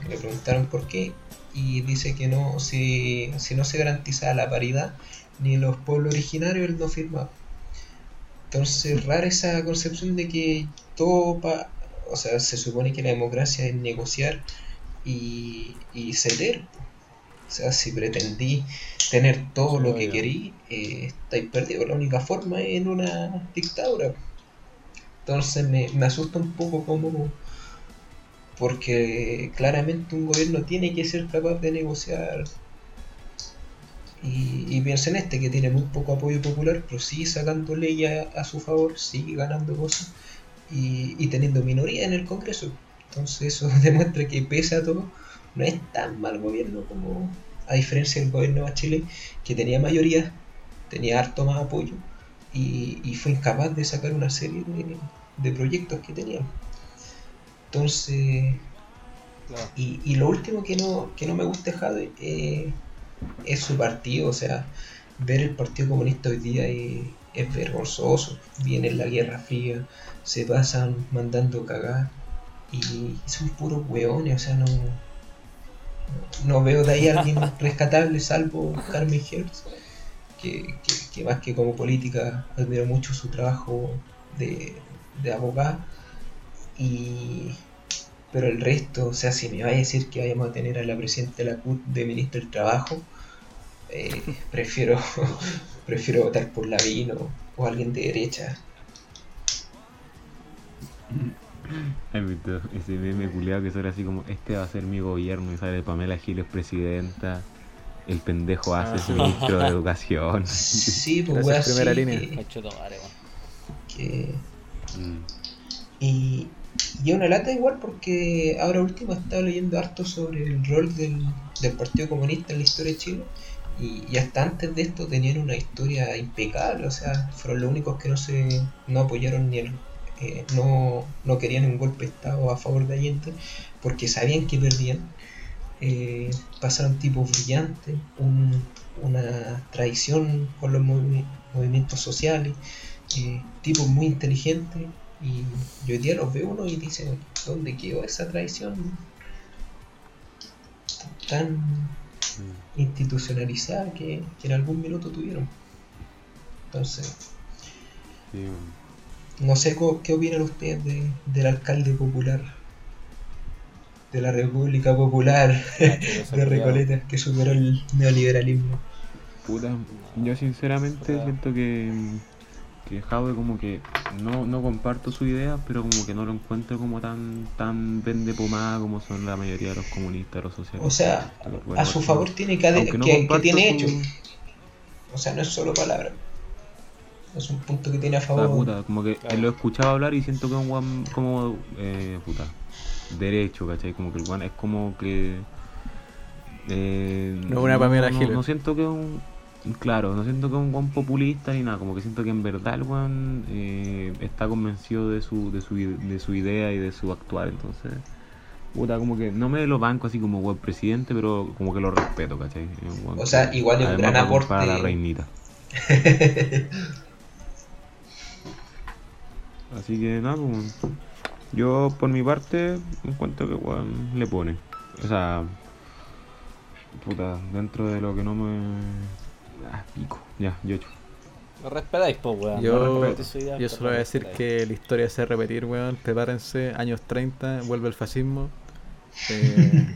Le preguntaron por qué y dice que no, si, si no se garantizaba la paridad ni los pueblos originarios, él no firmaba. Entonces, rara esa concepción de que todo, pa- o sea, se supone que la democracia es negociar y, y ceder. O sea, si pretendí tener todo lo que querí, eh, estáis perdidos. La única forma es en una dictadura. Entonces me, me asusta un poco como... Porque claramente un gobierno tiene que ser capaz de negociar. Y, y piensa en este, que tiene muy poco apoyo popular, pero sigue sacando leyes a, a su favor, sigue ganando cosas y, y teniendo minoría en el Congreso. Entonces eso [LAUGHS] demuestra que pese a todo, no es tan mal gobierno como a diferencia del gobierno de Bachelet, que tenía mayoría, tenía harto más apoyo y, y fue incapaz de sacar una serie de, de proyectos que tenía. Entonces, Claro. y, y lo último que no, que no me gusta de Jade eh, es su partido, o sea, ver el Partido Comunista hoy día es, es vergonzoso. Viene la Guerra Fría, se pasan mandando cagar y son puros hueones, o sea, no, no veo de ahí a alguien [LAUGHS] rescatable salvo Carmen Hertz, que, que, que más que como política admiro mucho su trabajo de, de abogada y, Pero el resto, o sea, si me vaya a decir que vayamos a tener a la presidenta de la CUT de ministro del Trabajo, eh, prefiero [LAUGHS] prefiero votar por Lavino o alguien de derecha. ¿Has visto ese meme culiado que sale así como, este va a ser mi gobierno y sale Pamela Giles presidenta, el pendejo hace su ministro de educación. Sí, pues weá, primera sí, línea. que- que- Mm. y, y es una lata igual porque ahora último he estado leyendo harto sobre el rol del, del Partido Comunista en la historia de Chile y, y hasta antes de esto tenían una historia impecable, o sea, fueron los únicos que no se no apoyaron ni el eh, no, no querían un golpe de Estado a favor de Allende porque sabían que perdían. Eh, pasaron tipos brillantes, un- una tradición con los movi- movimientos sociales, eh, tipos muy inteligentes y, hoy día los ve uno y dice, ¿dónde quedó esa tradición tan institucionalizada que, que en algún minuto tuvieron? Entonces, Sí, no sé co- qué opinan ustedes de- del alcalde popular de la República Popular [LAUGHS] de Recoleta que superó el neoliberalismo. Puta, yo sinceramente Puta. siento que, que Jadwe como que no, no comparto su idea, pero como que no lo encuentro como tan tan vende pomada como son la mayoría de los comunistas, los socialistas. O sea, los a su favor tiene que, no que- que tiene su- hecho. O sea, no es solo palabra. Es un punto que tiene a favor. puta, como que Claro. lo he escuchado hablar y siento que es un guan como, eh, puta, derecho, ¿cachai? Como que el guan es como que... eh, No es una Pamela no, Giles. no siento que es un... Claro, no siento que es un guan populista ni nada, como que siento que en verdad el guan eh, está convencido de su, de, su, de su idea y de su actuar, entonces... Puta, como que no me lo banco así como buen presidente, pero como que lo respeto, ¿cachai? Guan O sea, igual es un gran aporte. la reinita. [LAUGHS] Así que nada, pues, yo por mi parte encuentro que weón le pone. O sea, puta, dentro de lo que no me. Ah, pico. Ya, yo. Lo respetáis, po, weón. Yo, No yo solo voy a decir que la historia se va a repetir, weón. Prepárense, años 30, vuelve el fascismo. [LAUGHS] Eh,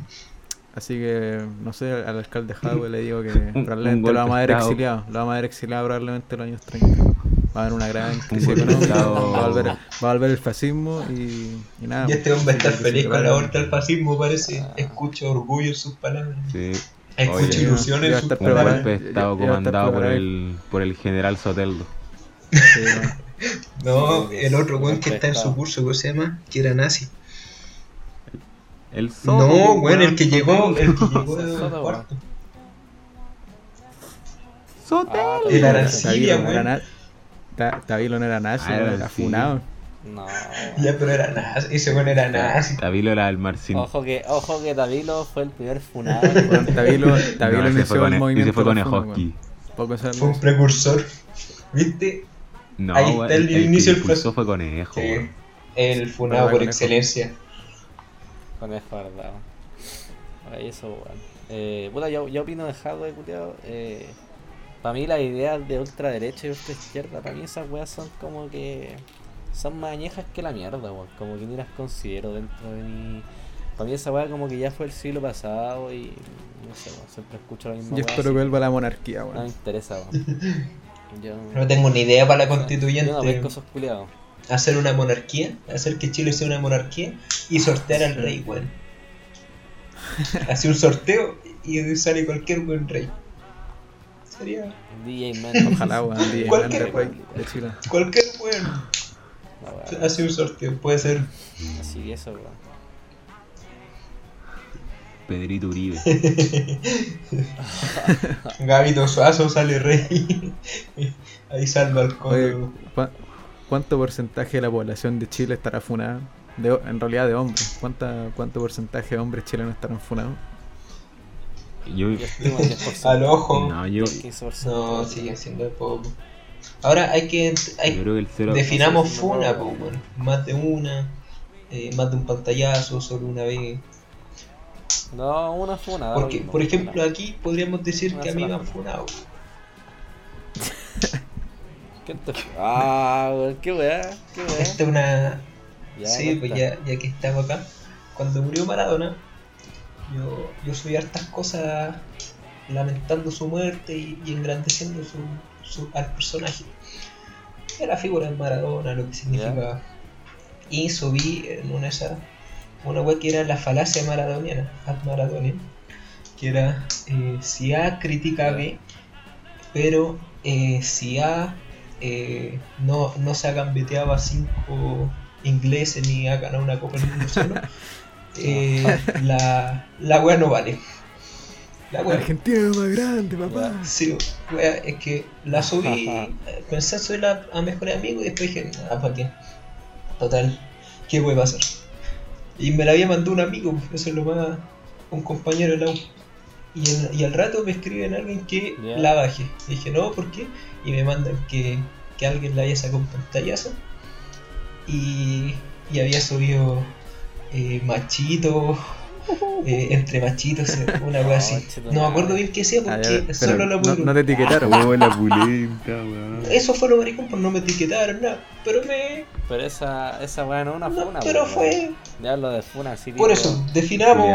así que, no sé, al alcalde Jadwe le digo que [LAUGHS] probablemente lo vamos a ver exiliado. Lo vamos a ver exiliado probablemente en los años 30. Va a haber una gran crisis económica, va a, volver, va a volver el fascismo y, y nada. Y este hombre así está feliz con la vuelta al fascismo, parece. Escucho orgullo en sus palabras. Sí. Escucho Oye, ilusión yo en de estado comandado por preparado. el, por el general Soteldo. Sí, [LAUGHS] no. El otro weón que está en su curso, ¿cómo se llama? Que era nazi. El Soto, No, weón, el que Soteldo. llegó, el que llegó [LAUGHS] weón. cuarto. Ah, El Arancibia, weón. Tabilo no era nazi, Ah, era weón, era Arancibia. funado. No. [LAUGHS] Ya, pero era nazi. Ese weón era nazi. Tabilo era el Marcin. Ojo que, ojo que Davilo fue el primer funado. [LAUGHS] Weón, Tabilo, [LAUGHS] Tabilo No, inició fue el movimiento. ese fue de con Ejoski. se Fue un precursor. ¿Viste? No, Ahí está el inicio del proceso. fue Conejo, Sí. weón. El funado Verdad, por conejo. excelencia. Con eso, verdad. Ay, eso, weón. Eh, puta, yo, yo opino de hardware, culiao. Eh, para mí las ideas de ultraderecha y ultraizquierda, para mí esas weas son como que... Son más añejas que la mierda, weón. Como que ni las considero dentro de mi... Para mí esa wea como que ya fue el siglo pasado y... No sé, weón, siempre escucho la misma Yo espero que vuelva la monarquía, No me weón. interesa, weón. [LAUGHS] Yo... No tengo ni idea para la Yo no constituyente. pesco esos culiados. Hacer una monarquía, hacer que Chile sea una monarquía y sortear al rey, weón. [LAUGHS] Hacer un sorteo y sale cualquier buen rey. Sería DJ Man. Ojalá, weón, DJ Cualquier Man, rey de Chile. cualquier buen. La wea. Hace un sorteo, puede ser. Así que eso, weón. Pedrito Uribe. [LAUGHS] Gabito Suazo sale rey. [LAUGHS] Ahí salva al. ¿cu- ¿cuánto porcentaje de la población de Chile estará funada? De, en realidad de hombres. ¿Cuánta, ¿Cuánto porcentaje de hombres chilenos estarán funados? Yo, Yo estimo el 10%. [LAUGHS] Al ojo. no, yo, El 15%. No, sigue siendo poco. Ahora hay que. Hay, creo que el cero. definamos funa, po, weón. Más de una. eh, más de un pantallazo, solo una vez. No, una funa. Porque, mismo, por ejemplo, funa. aquí podríamos decir Una que a mí me han funa. funado. [LAUGHS] ¿Quién te Ah, qué weá, qué weá. Esta es una. Ya, sí, pues ya, ya que estamos acá. cuando murió Maradona, yo, yo subí hartas cosas lamentando su muerte y, y engrandeciendo su, su- al personaje. De la figura de Maradona, lo que significaba. Y subí en una de esas, una web que era la falacia maradoniana, ad maradonian, que era eh, si A critica a B, pero eh, si A eh, no, no se ha gambeteado a cinco ingleses ni ha ganado una copa del mundo solo, [LAUGHS] eh, la, la wea no vale. La wea, Argentina es más grande, papá. Sí, wea, es que la subí, pensé en subirla a mejores amigos y después dije, ah, ¿para qué? Total, ¿qué puede pasar? Y me la había mandado un amigo, pues, eso es lo más, un compañero de la U. Y, el- y al rato me escriben alguien que la baje. Y dije, no, ¿por qué? Y me mandan que, que alguien la haya sacado un pantallazo. Y, y había subido eh, machito, eh, entre machitos, eh, una wea así. No me acuerdo bien qué sea porque pero solo la no, no te etiquetaron. Oh, la pulenta, weón. Eso fue lo maricón, pues no me etiquetaron nada. Pero me. Pero esa, esa weá no una no, funa, pero weón. fue. Ya hablo de funa así. Por tipo, eso, definamos.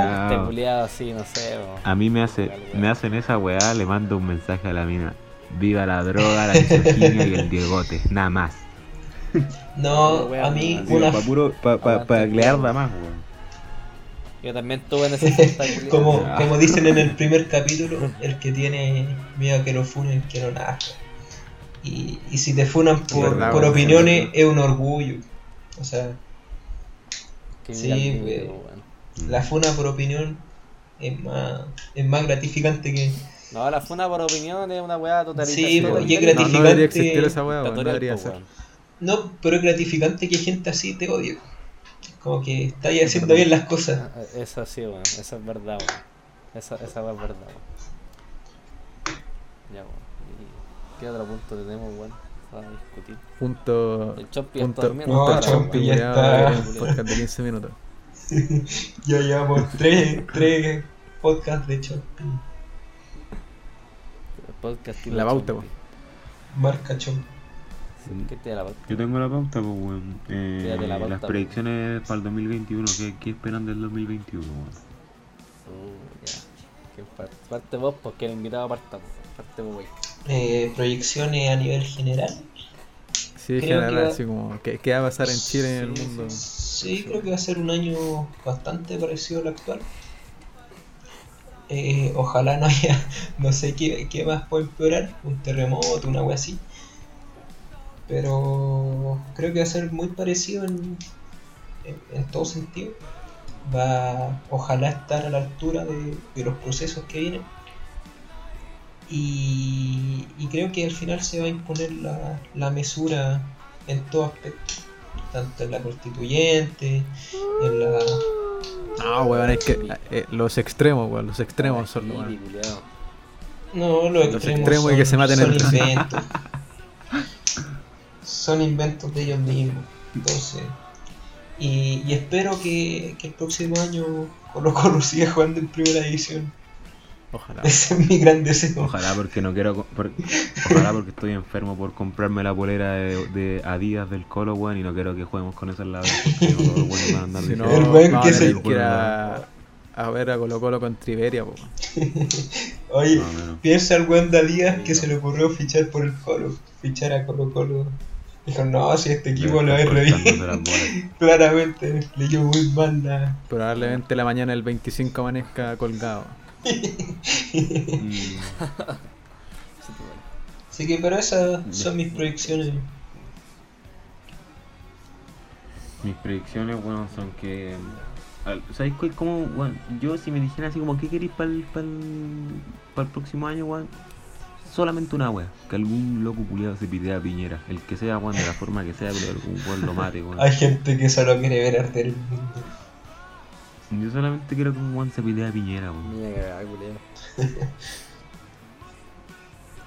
Culiado así, no sé. A mí me hace, me hacen esa weá, le mando un mensaje a la mina. Viva la droga, la misoginia y el diegote, nada más. No, Wea, a mí una. para puro, pa, pa, pa crearla más, weón. Yo también tuve en ese. [LAUGHS] Como, Ya. como dicen en el primer capítulo, el que tiene miedo a que lo funen, que no nada. Y, y si te funan por, Verdad, por opiniones, es un orgullo. O sea, Que Sí, video, weón. la funa por opinión es más, es más gratificante que. No, la funa por opinión es una weá totalitaria. Sí, y es No, no gratificante. debería existir esa weá, no debería ser. No, pero es gratificante que gente así te odie. Como que estáis haciendo bien las cosas. Ah, Eso sí, weón. Eso es verdad, weón. Esa, esa weá es verdad, weón. Ya, weón. ¿Y ¿Qué otro punto tenemos, weón? Para discutir. Punto. El Chompi Punto, está durmiendo. No, punto ahora, Chompi Chompi, ya está. podcast de 15 minutos. [LAUGHS] Ya llevamos tres, tres podcasts de. El podcast La pauta, Chompi. Marca Chom. ¿Qué te da la pauta? Yo tengo la pauta, pues, weón. Eh, Tírate la pauta, las pues. predicciones para el 2021, ¿qué, qué esperan del 2021, weón? Uh, ya. ¿Quién parte? Parte vos, porque el invitado aparta. Parte vos, wey. Eh, proyecciones a nivel general. Sí, Creo general, que va- así como, ¿qué, qué va a pasar en Chile y en el Sí, mundo? Sí, creo que va a ser un año bastante parecido al actual. Eh, ojalá no haya, [LAUGHS] no sé qué, qué más puede empeorar, un terremoto, una wea así. Pero creo que va a ser muy parecido en, en, en todo sentido. Va, ojalá estar a la altura de, de los procesos que vienen. Y, y creo que al final se va a imponer la, la mesura en todo aspecto tanto en la constituyente, en la... No, weón, es que eh, los extremos, weón, los extremos son los. No, los, Los extremos, extremos y que se maten son inventos. [LAUGHS] son inventos de ellos mismos. Entonces, y, y espero que, que el próximo año Colo [LAUGHS] Colo siga jugando en primera división. Ojalá. Ese es mi gran deseo. Ojalá porque no quiero. co- por- ojalá porque estoy enfermo por comprarme la polera de, de Adidas del Colo, weón, y no quiero que juguemos con esa en la. Porque no Si no, El weón que a se- ir a, ver a Colo Colo con Triveria, po, weón. [LAUGHS] Oye, Más o menos. piensa el buen Díaz que se le ocurrió fichar por el Colo, fichar a Colo Colo. Dijo, no, si este equipo lo bolas. [LAUGHS] Claramente leyó muy mal la, Probablemente la mañana del 25 amanezca colgado. Mm, [LAUGHS] Sí, bueno. Así que, pero esas son mis proyecciones. Mis predicciones, weón, son que. al- ¿Sabes cuál? Como, weón, yo si me dijeran así como, ¿qué queréis para el, el próximo año, weón? Solamente una wea, que algún loco culiado se pidea a Piñera, el que sea, weón, de la forma que sea, pero algún weón lo mate, weón. Hay gente que solo quiere ver arder el mundo. Yo solamente quiero que un weón se pidea a Piñera, weón. Mira cagada. [LAUGHS]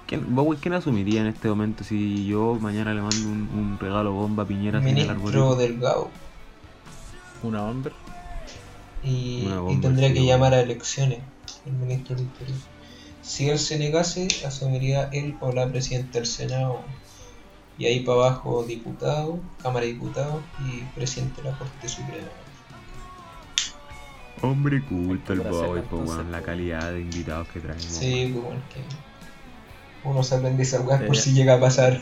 ¿Quién, vos, weón, ¿quién asumiría en este momento si yo mañana le mando un, un regalo bomba a Piñera sin el Ministro arbolito? Delgado. Una hombre. Y, Una y bomba, tendría sí, que llamar a elecciones el ministro del Interior. Si él se negase, asumiría él o la presidenta del Senado. Y ahí para abajo, diputado, Cámara de Diputados y presidente de la Corte Suprema. Hombre culto el po, entonces, weón, la calidad de invitados que traemos. Sí, pues bueno, que uno se aprende esa weá por Eh, si llega a pasar.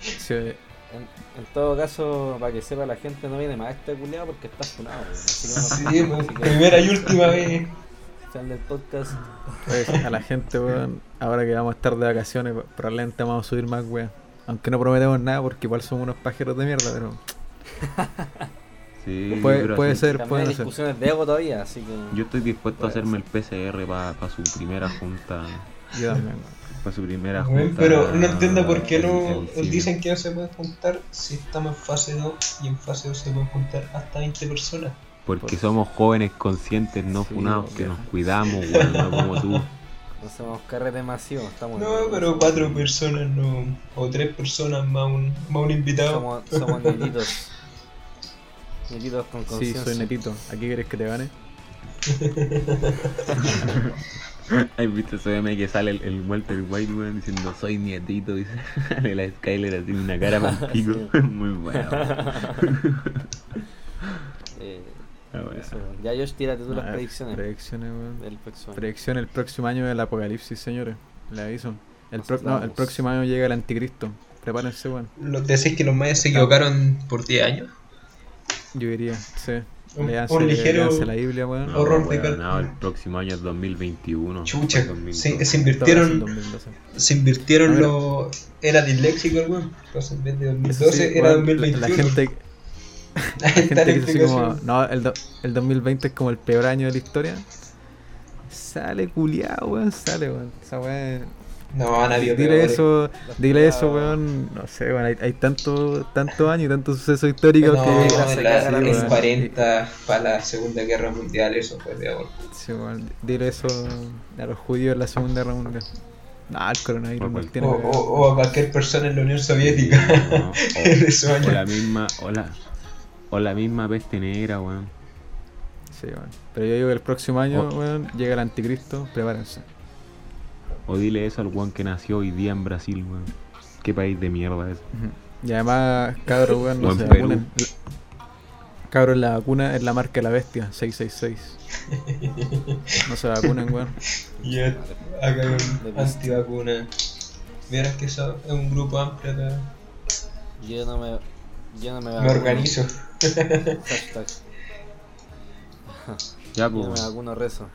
Sí, En, en todo caso, para que sepa la gente, no viene más este culiado porque está funado. que no- Sí, pues, primera y última vez. Sal del podcast. pues, a la gente, weón, ahora que vamos a estar de vacaciones, probablemente vamos a subir más, weón. Aunque no prometemos nada porque igual somos unos pajeros de mierda, pero [LAUGHS] Sí, puede, puede ser, También puede hay ser. discusiones de ego todavía, así que. Yo estoy dispuesto a Puede hacerme el PCR para su primera junta. Yo también. [LAUGHS] Para su primera junta. pero no entiendo por qué el- no dicen que no se pueden juntar si estamos en fase 2 y en fase 2 se pueden juntar hasta 20 personas. Porque somos jóvenes conscientes, no Sí, funados, que nos cuidamos, weón, no como tú. No hacemos carrete masivo, estamos. No, pero 4 personas no. O 3 personas más un, más un invitado. Somos, somos [LAUGHS] netitos. Netitos con Sí, conciencia. soy netito. ¿Aquí querés que te gane? [LAUGHS] ¿Has visto ese meme que sale el, el Walter White, weón, diciendo soy nietito? Dice, [LAUGHS] sale la Skyler así una cara para pico. Muy bueno. Eh, Ah, bueno. eso. Ya, Josh, tírate tú las predicciones Predicciones, weón. del próximo año. Predicción el próximo año del apocalipsis, señores. Le aviso. El, pro- no, el próximo año llega el anticristo. Prepárense, weón. Los decís que los mayas se equivocaron por 10 años. Yo diría, sí. Un- Leanse, un ligero la Biblia, weón. No, Horror de weón, cálculo. no, el próximo año es 2021. Chucha, 2012. se, se invirtieron, 2012. se invirtieron los. Era disléxico el weón. Entonces en vez de Eso 2012 sí, era weón, 2021. La gente, [LAUGHS] gente que dice así como, no, el, do- el 2020 es como el peor año de la historia. Sale culiao, weón, sale, weón. Esa weón. No, nadie Dile eso, dile eso, weón. No sé, weón. Hay, hay tanto, tanto años y tantos sucesos históricos No, que. la en, la, en weón. 40 para la Segunda Guerra Mundial, eso fue peor. Sí, weón, Dile eso a los judíos en la Segunda Guerra Mundial. No, el coronavirus O nos cual- tiene O, o- o a cualquier persona en la Unión Soviética. No, [LAUGHS] o, o la misma, o la, o la misma peste negra, weón. Sí, weón. Pero yo digo que el próximo año, weón, llega el anticristo, prepárense. O dile eso al weón que nació hoy día en Brasil, weón. Qué país de mierda es. Y además, cabros, weón, no se vacunen. Cabros, la vacuna es la marca de la bestia, 666. No se vacunen, weón. [LAUGHS] Y ya acá hay un antivacuna. Vieras que eso es un grupo amplio acá. Yo no me. Yo no me Me organizo. Hashtag. [LAUGHS] Ya, pues. vacuno rezo.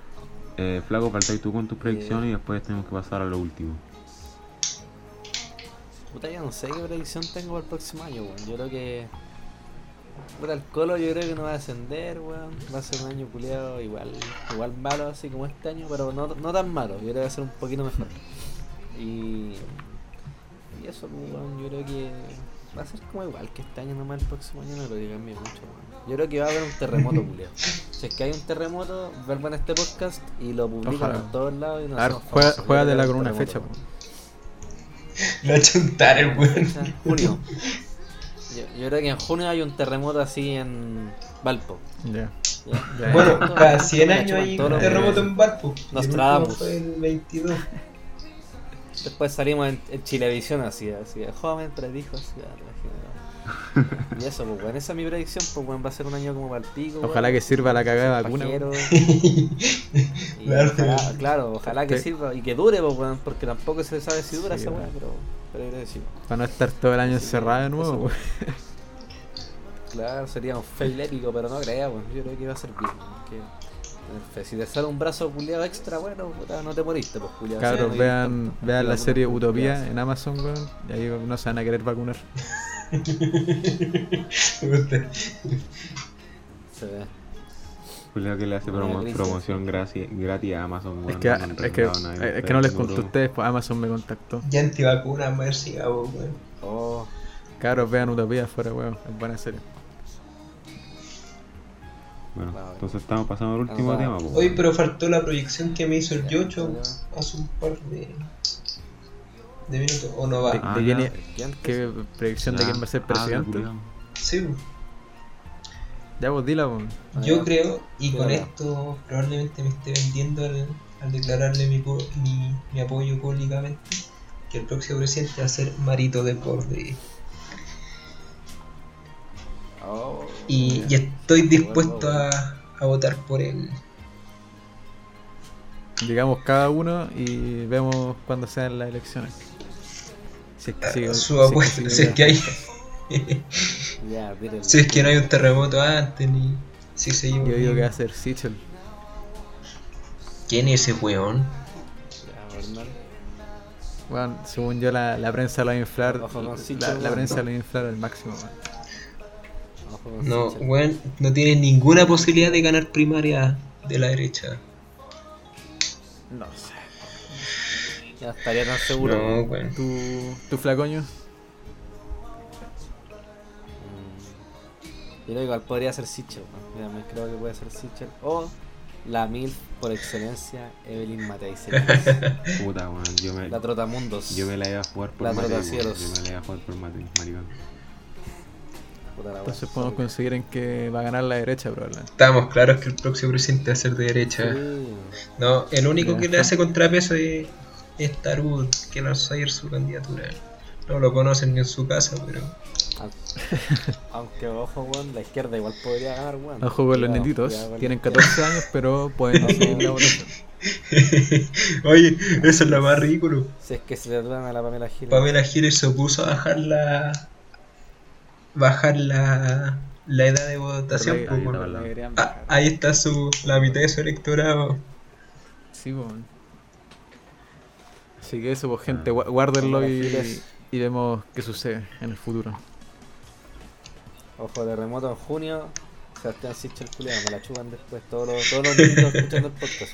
Eh, Flaco, faltáis tú con tus predicciones Eh. y después tenemos que pasar a lo último. Puta, yo no sé qué predicción tengo para el próximo año, weón. Yo creo que. Puta, el Colo yo creo que no va a ascender, weón. Va a ser un año culiado igual, igual malo así como este año, pero no, no tan malo. Yo creo que va a ser un poquito mejor. Y. Y eso, pues, weón, yo creo que va a ser como igual que este año nomás el próximo año no creo que cambie mucho, weón. Yo creo que va a haber un terremoto, [LAUGHS] culiado. Si es que hay un terremoto, vuelvan a este podcast y lo publican en todos lados y nos A ver, juega. Yo juégatela creo con una fecha, terremoto, po. La chuntar el weón. junio. Yo, yo creo que en junio hay un terremoto así en Valpo. Ya. Bueno, cada esto 100 me años hay un terremoto en Valpo. Nostradamus. fue el 22. Después salimos en, en Chilevisión así, así, joven predijo así. [LAUGHS] Y eso, pues bueno, esa es mi predicción, pues bueno, va a ser un año como para el pico. Ojalá que sirva la cagada de vacuna, [LAUGHS] [LAUGHS] ojalá- claro, ojalá que Sí. sirva y que dure, pues weón, porque tampoco se sabe si dura Sí, esa weón. weá, pero, pero creo. Para no estar todo el año Sí, encerrado de nuevo, eso, weón. Claro, sería un fail épico, pero no crea, weón. Yo creo que va a ser bien. que. Si te sale un brazo culiado extra, bueno, puta, no te moriste, pues culiado. Cabros, Sí, no, vean, vean la serie Utopía en Amazon, weón. Y ahí no se van a querer vacunar. [LAUGHS] Se ve. Julio que le hace promo- promoción gratis, gratis a Amazon, Es weón. que, no es que, es que no les conté a ustedes, pues Amazon me contactó. Ya antivacunas, merci, weón. Oh, Cabros, vean Utopía fuera, weón. Es buena serie. Bueno, entonces estamos pasando al último Ah, tema, weón. pero faltó la proyección que me hizo el Yocho hace un par de, de minutos. ¿O no va? De, Ah, de ya. quién, ¿quién? ¿Qué predicción de quién va a ser ah, presidente? Sí, ya vos dila, weón. Yo Ah, creo, y con esto probablemente me esté vendiendo al, al declararle mi, po- mi, mi apoyo públicamente, que el próximo presidente va a ser Marito de Borde. Oh, Y, ya. y estoy dispuesto a, a votar por él. Llegamos cada uno y vemos cuándo sean las elecciones. Si es que sigue- Ah, Su si es que apuesta, sigue [LAUGHS] si es que hay, [LAUGHS] si es que no hay un terremoto antes, ni si seguimos. Yo digo que va a ser Sichel. ¿Quién es ese weón? Bueno, según yo la, la prensa lo va a inflar. Ojo La, prensa lo va a inflar al máximo. No, weón, no tiene ninguna posibilidad de ganar primaria de la derecha. No sé. Ya estaría tan seguro. No, weón. ¿Tu, tu flacoño? Mm. Yo creo que igual podría ser Sichel. weón. Mira, me creo que puede ser Sichel. O la MILF por excelencia, Evelyn Matei. [LAUGHS] Puta, weón. Yo me, la Trotamundos. yo me la iba a jugar por La Matei. Yo me la iba a jugar por Matei, maricón. Entonces podemos conseguir en que va a ganar la derecha probablemente. Estamos claros que el próximo presidente va a ser de derecha. Sí. No, el único Ya. que le hace contrapeso es, es Tarud, que lanzó ayer su candidatura. No lo conocen ni en su casa, pero. Aunque, ojo, weón, la izquierda igual podría ganar, weón. Ojo con los netitos. Tienen izquierda. 14 años, pero pueden seguir la votación. Oye, eso es lo más ridículo. Si es que se le a la Pamela Giles. Pamela Giles se opuso a bajar la. Bajar la. la edad de votación. Ahí- pues, ahí bueno. Ah, ahí está su la mitad de su electorado. Sí, weón. Así que eso, pues gente, gua- guárdenlo y, y vemos qué sucede en el futuro. Ojo, terremoto en junio. Sebastián Sichel culiado, me la chupan después. Todos los, todos los niños escuchando el podcast.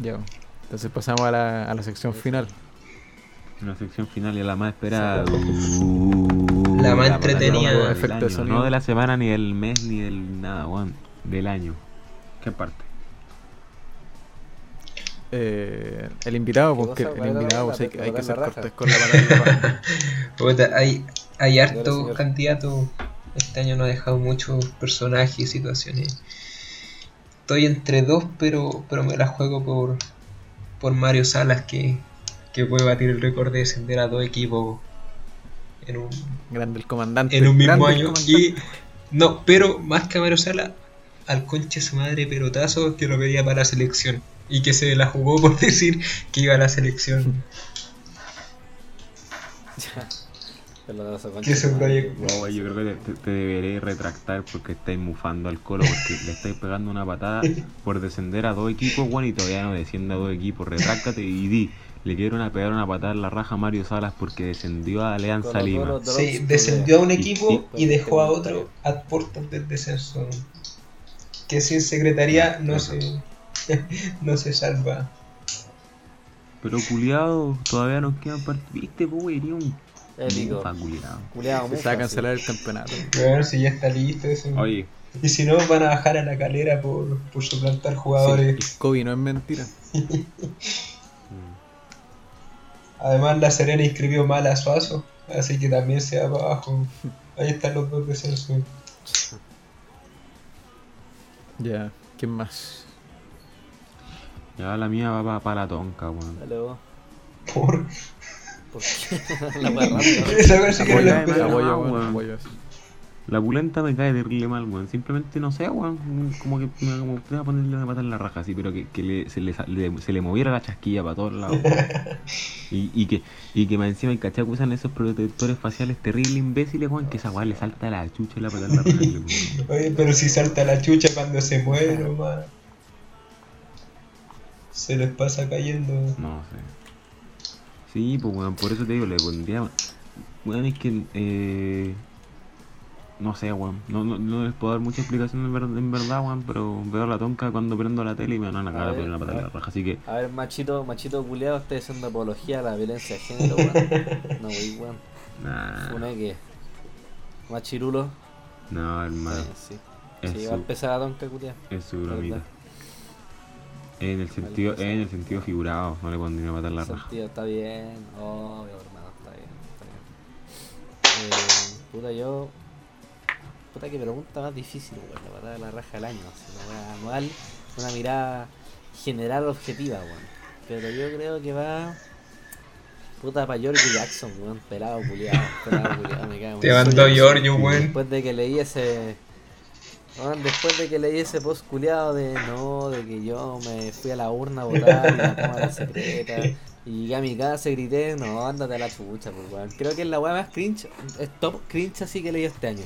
Ya. Entonces pasamos a la, a la sección final. Una sección final y la más esperada. La más La entretenida. del de sonido. No de la semana, ni del mes, ni del nada, weón. Del año. ¿Qué parte? Eh, el invitado, ¿Qué porque el ¿Cuál era la invitado, pues hay, que- hay que Para ser la cortés con la palabra. [LAUGHS] Puta, hay, hay señor. candidatos. Este año nos ha dejado muchos personajes y situaciones. Estoy entre dos, pero, pero me la juego por, por Mario Salas, que, que puede batir el récord de descender a dos equipos en un, Grande el comandante. en un mismo año. Y no, pero más que a Mario Salas, al conche su madre pelotazo que lo pedía para la selección. Y que se la jugó por [LAUGHS] decir que iba a la selección. [LAUGHS] Que es un proyecto. No, yo creo que te, te, te deberé retractar porque estáis mufando al colo porque le estáis pegando una patada [LAUGHS] por descender a dos equipos, bueno, y todavía no desciende a dos equipos. Retráctate y di, le quiero una pegar una patada en la raja a Mario Salas porque descendió a Alianza Colo Lima. Colo Sí, descendió a un equipo y- y dejó a otro a puertas del descenso. Que sin secretaría no se, [LAUGHS] no se salva. Pero culiado, todavía nos quedan partidos. Viste, pues, güey, iría un Épico. mufa, culiado. Culeado, Se va a sí. cancelar el campeonato. A ver si ya está listo eso. Oye, Y si no, van a bajar a la calera por, por suplantar Sí, jugadores. el COVID no es mentira. [LAUGHS] Además, la Serena inscribió mal a Suazo. Así que también se va para abajo. Ahí están los dos descensos. Ya, ¿quién más? ya la mía va para la tonca, weón. Dale vos. Por. ¿Por qué? [LAUGHS] la random. [LAUGHS] Esa vez sí que la esperaba. Apoyo, La pulenta me cae terrible mal, weón. Simplemente no sé, weón. Como que me como va a ponerle una pata en la raja, así, pero que, que le, se, le, le- se le moviera la chasquilla para todos lados. weón. [LAUGHS] y, y que y que más encima el cachai usan esos protectores faciales terribles imbéciles, weón, que esa weá le salta la chucha y la pata en la raja. weón. Oye, pero si salta la chucha cuando se muere, nomás. Se les pasa cayendo. No sé. Sí, pues weón, por eso te digo, le pondría. Weón, es que. Eh, no sé, weón. No, no, no les puedo dar mucha explicación en, ver- en verdad, weón, pero veo la tonca cuando prendo la tele y me van a A cagar a ver, poner una pata en a la raja. Así que. A ver, machito, machito culeado, estoy haciendo apología a la violencia de género, weón. [LAUGHS] No, wey, weón. Nah, Una que. Machirulo. no, hermano. Eh, sí. Es Sí, su- va a empezar a tonca culiada. Es su bromita. En el sentido, Vale, en el sentido figurado, no le pondría una pata en la raja. Sentido, está bien. Obvio, hermano, está bien. Está bien. Eh, puta, yo. Puta, que pregunta más difícil, weón. La patada de la raja del año. Así, anual, una mirada general objetiva, weón. Pero yo creo que va. Puta, para George Jackson, weón. Pelado culiado. Pelado culiado, me cae Te mandó Giorgio, weón. Después de que leí ese. Después de que leí ese post culiado de no, de que yo me fui a la urna a votar y la cámara secreta y llegué a mi casa y grité, no, ándate a la chucha, pues weón. Creo que es la weá más cringe, es top cringe así que leí este año.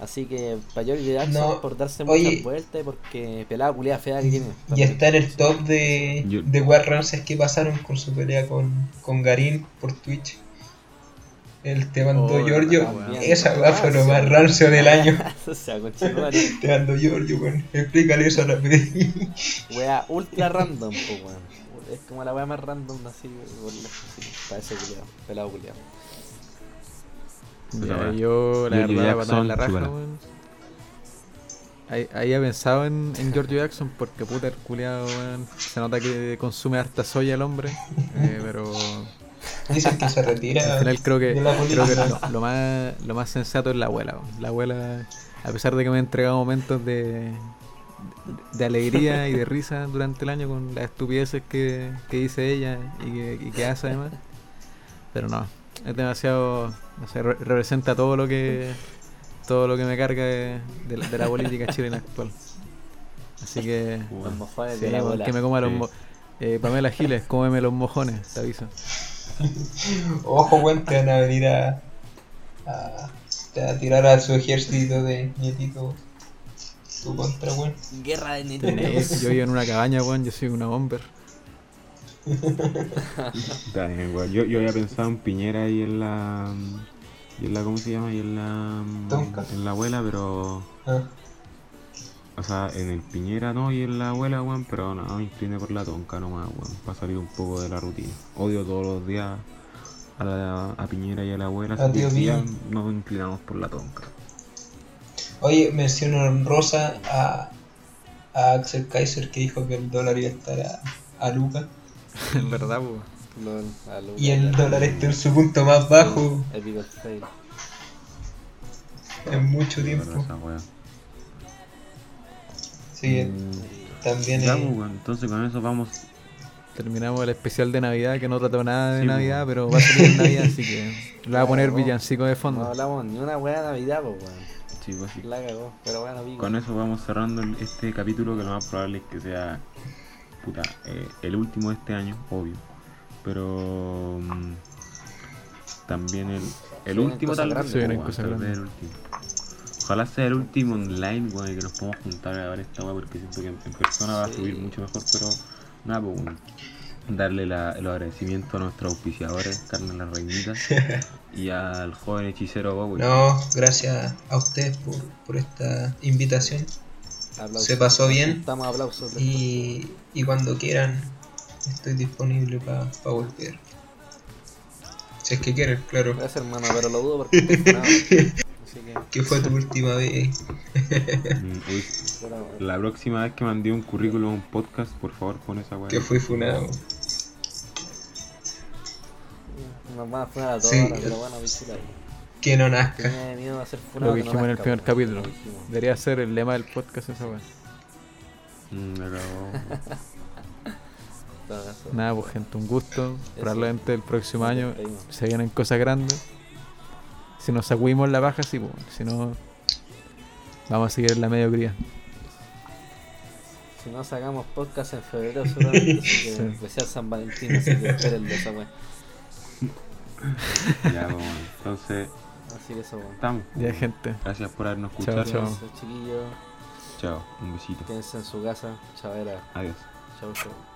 Así que para George Jackson No, por darse oye. muchas vueltas y porque pelada culiada fea que tiene. Y está en el top de, Yo- de War Ramses que pasaron con su pelea con, con Garín por Twitch. El te mandó Oh, Giorgio. Esa weá fue lo más rancio del año. o sea, conchetumare. Te mandó Giorgio, weón. Explícale eso a la ultra random, pues weón. Es como la wea más random así, por lejos, así, para ese culiado, pelado culiado. Ya, yo, la George verdad, en la Jackson, raja, weón. Ahí, ahí he pensado en, en George Jackson porque puta el culiado, weón. Se nota que consume harta soya el hombre. eh, pero Dicen que se retira. al final creo que, creo que lo más, lo más sensato es la abuela. weón. La abuela, a pesar de que me ha entregado momentos de, de alegría y de risa durante el año con las estupideces que, que dice ella y que, y que hace además. Pero no, es demasiado, no sé, re- representa todo lo que todo lo que me carga de, de la, de la política chilena actual. Así que Los mojones sí, de la bola. que me coma los Sí. eh, Pamela Giles, cómeme los mojones, te aviso. [LAUGHS] Ojo, weón, te van a venir a, a, a tirar a su ejército de nietito. Tu contra, weón. Guerra de Sí, netitos. yo vivo en una cabaña, weón, yo soy una bomber. [LAUGHS] Weón. Yo, yo había pensado en Piñera y en la. Y en la. ¿Cómo se llama? Y en la. Tonka. En la abuela, pero. Ah, O sea, en el Piñera no y en la abuela, weón, pero no, me incliné por la tonca nomás, weón, para salir un poco de la rutina. Odio todos los días a, la, a Piñera y a la abuela, así tío que nos inclinamos por la tonca. Oye, mención honrosa a, a Axel Kaiser que dijo que el dólar iba a estar a, a Luca. [LAUGHS] En verdad, Luca, Y el dólar está en su punto más bajo en mucho tiempo. esa weá. Sí, Mm, también ya, eh, pues, entonces con eso vamos. Terminamos el especial de Navidad que no trató nada de Sí, Navidad, po. pero va a salir en Navidad, así que le voy a poner Cagó. villancico de No fondo. hablamos ni una wea de Navidad, pues weón. Sí, pues, sí. La cagó. Pero bueno, pico. Con eso vamos cerrando este capítulo que lo más probable es que sea puta, eh, el último de este año, obvio. Pero mm, también el, el último tal vez. Ojalá sea el último online, weón, y que nos podamos juntar a ver esta weá porque siento que en, en persona va a subir mucho mejor, pero nada, pues weón. Darle la, el agradecimiento a nuestros auspiciadores, Carmen la Reinita, [LAUGHS] y al joven hechicero Bowie. No, gracias a ustedes por, por esta invitación. Aplausos. Se pasó bien. Estamos aplausos. Y, y cuando quieran, estoy disponible para volver. Si es que quieren, claro. Gracias, hermano, pero lo dudo porque. [LAUGHS] Así que, ¿Qué fue tu última vez? Mm, uy, La próxima vez que mandé un currículum a un podcast, por favor pon esa weá. Que fui funado. nos van a funar a todos Sí. ahora, pero bueno, visita. Que no nazca. Tiene miedo a ser funado. Lo que no dijimos en el primer weón. capítulo. Debería ser el lema del podcast esa weá. Mm. [LAUGHS] Nada, pues gente, un gusto. Probablemente el próximo año se vienen cosas grandes. Si nos sacudimos la baja, sí, pues. Si no, vamos a seguir en la mediocridad. Si no sacamos podcast en febrero, [LAUGHS] que Sí. especial San Valentín, así que esperen de esa wea. ya, pues, bueno, entonces Así que eso, weón. estamos. Ya, gente. Gracias por habernos Chao, escuchado. chao. Cuídense, chiquillos. Chao, un besito. Quédense en su casa. Chavera. Adiós. Chau, chau.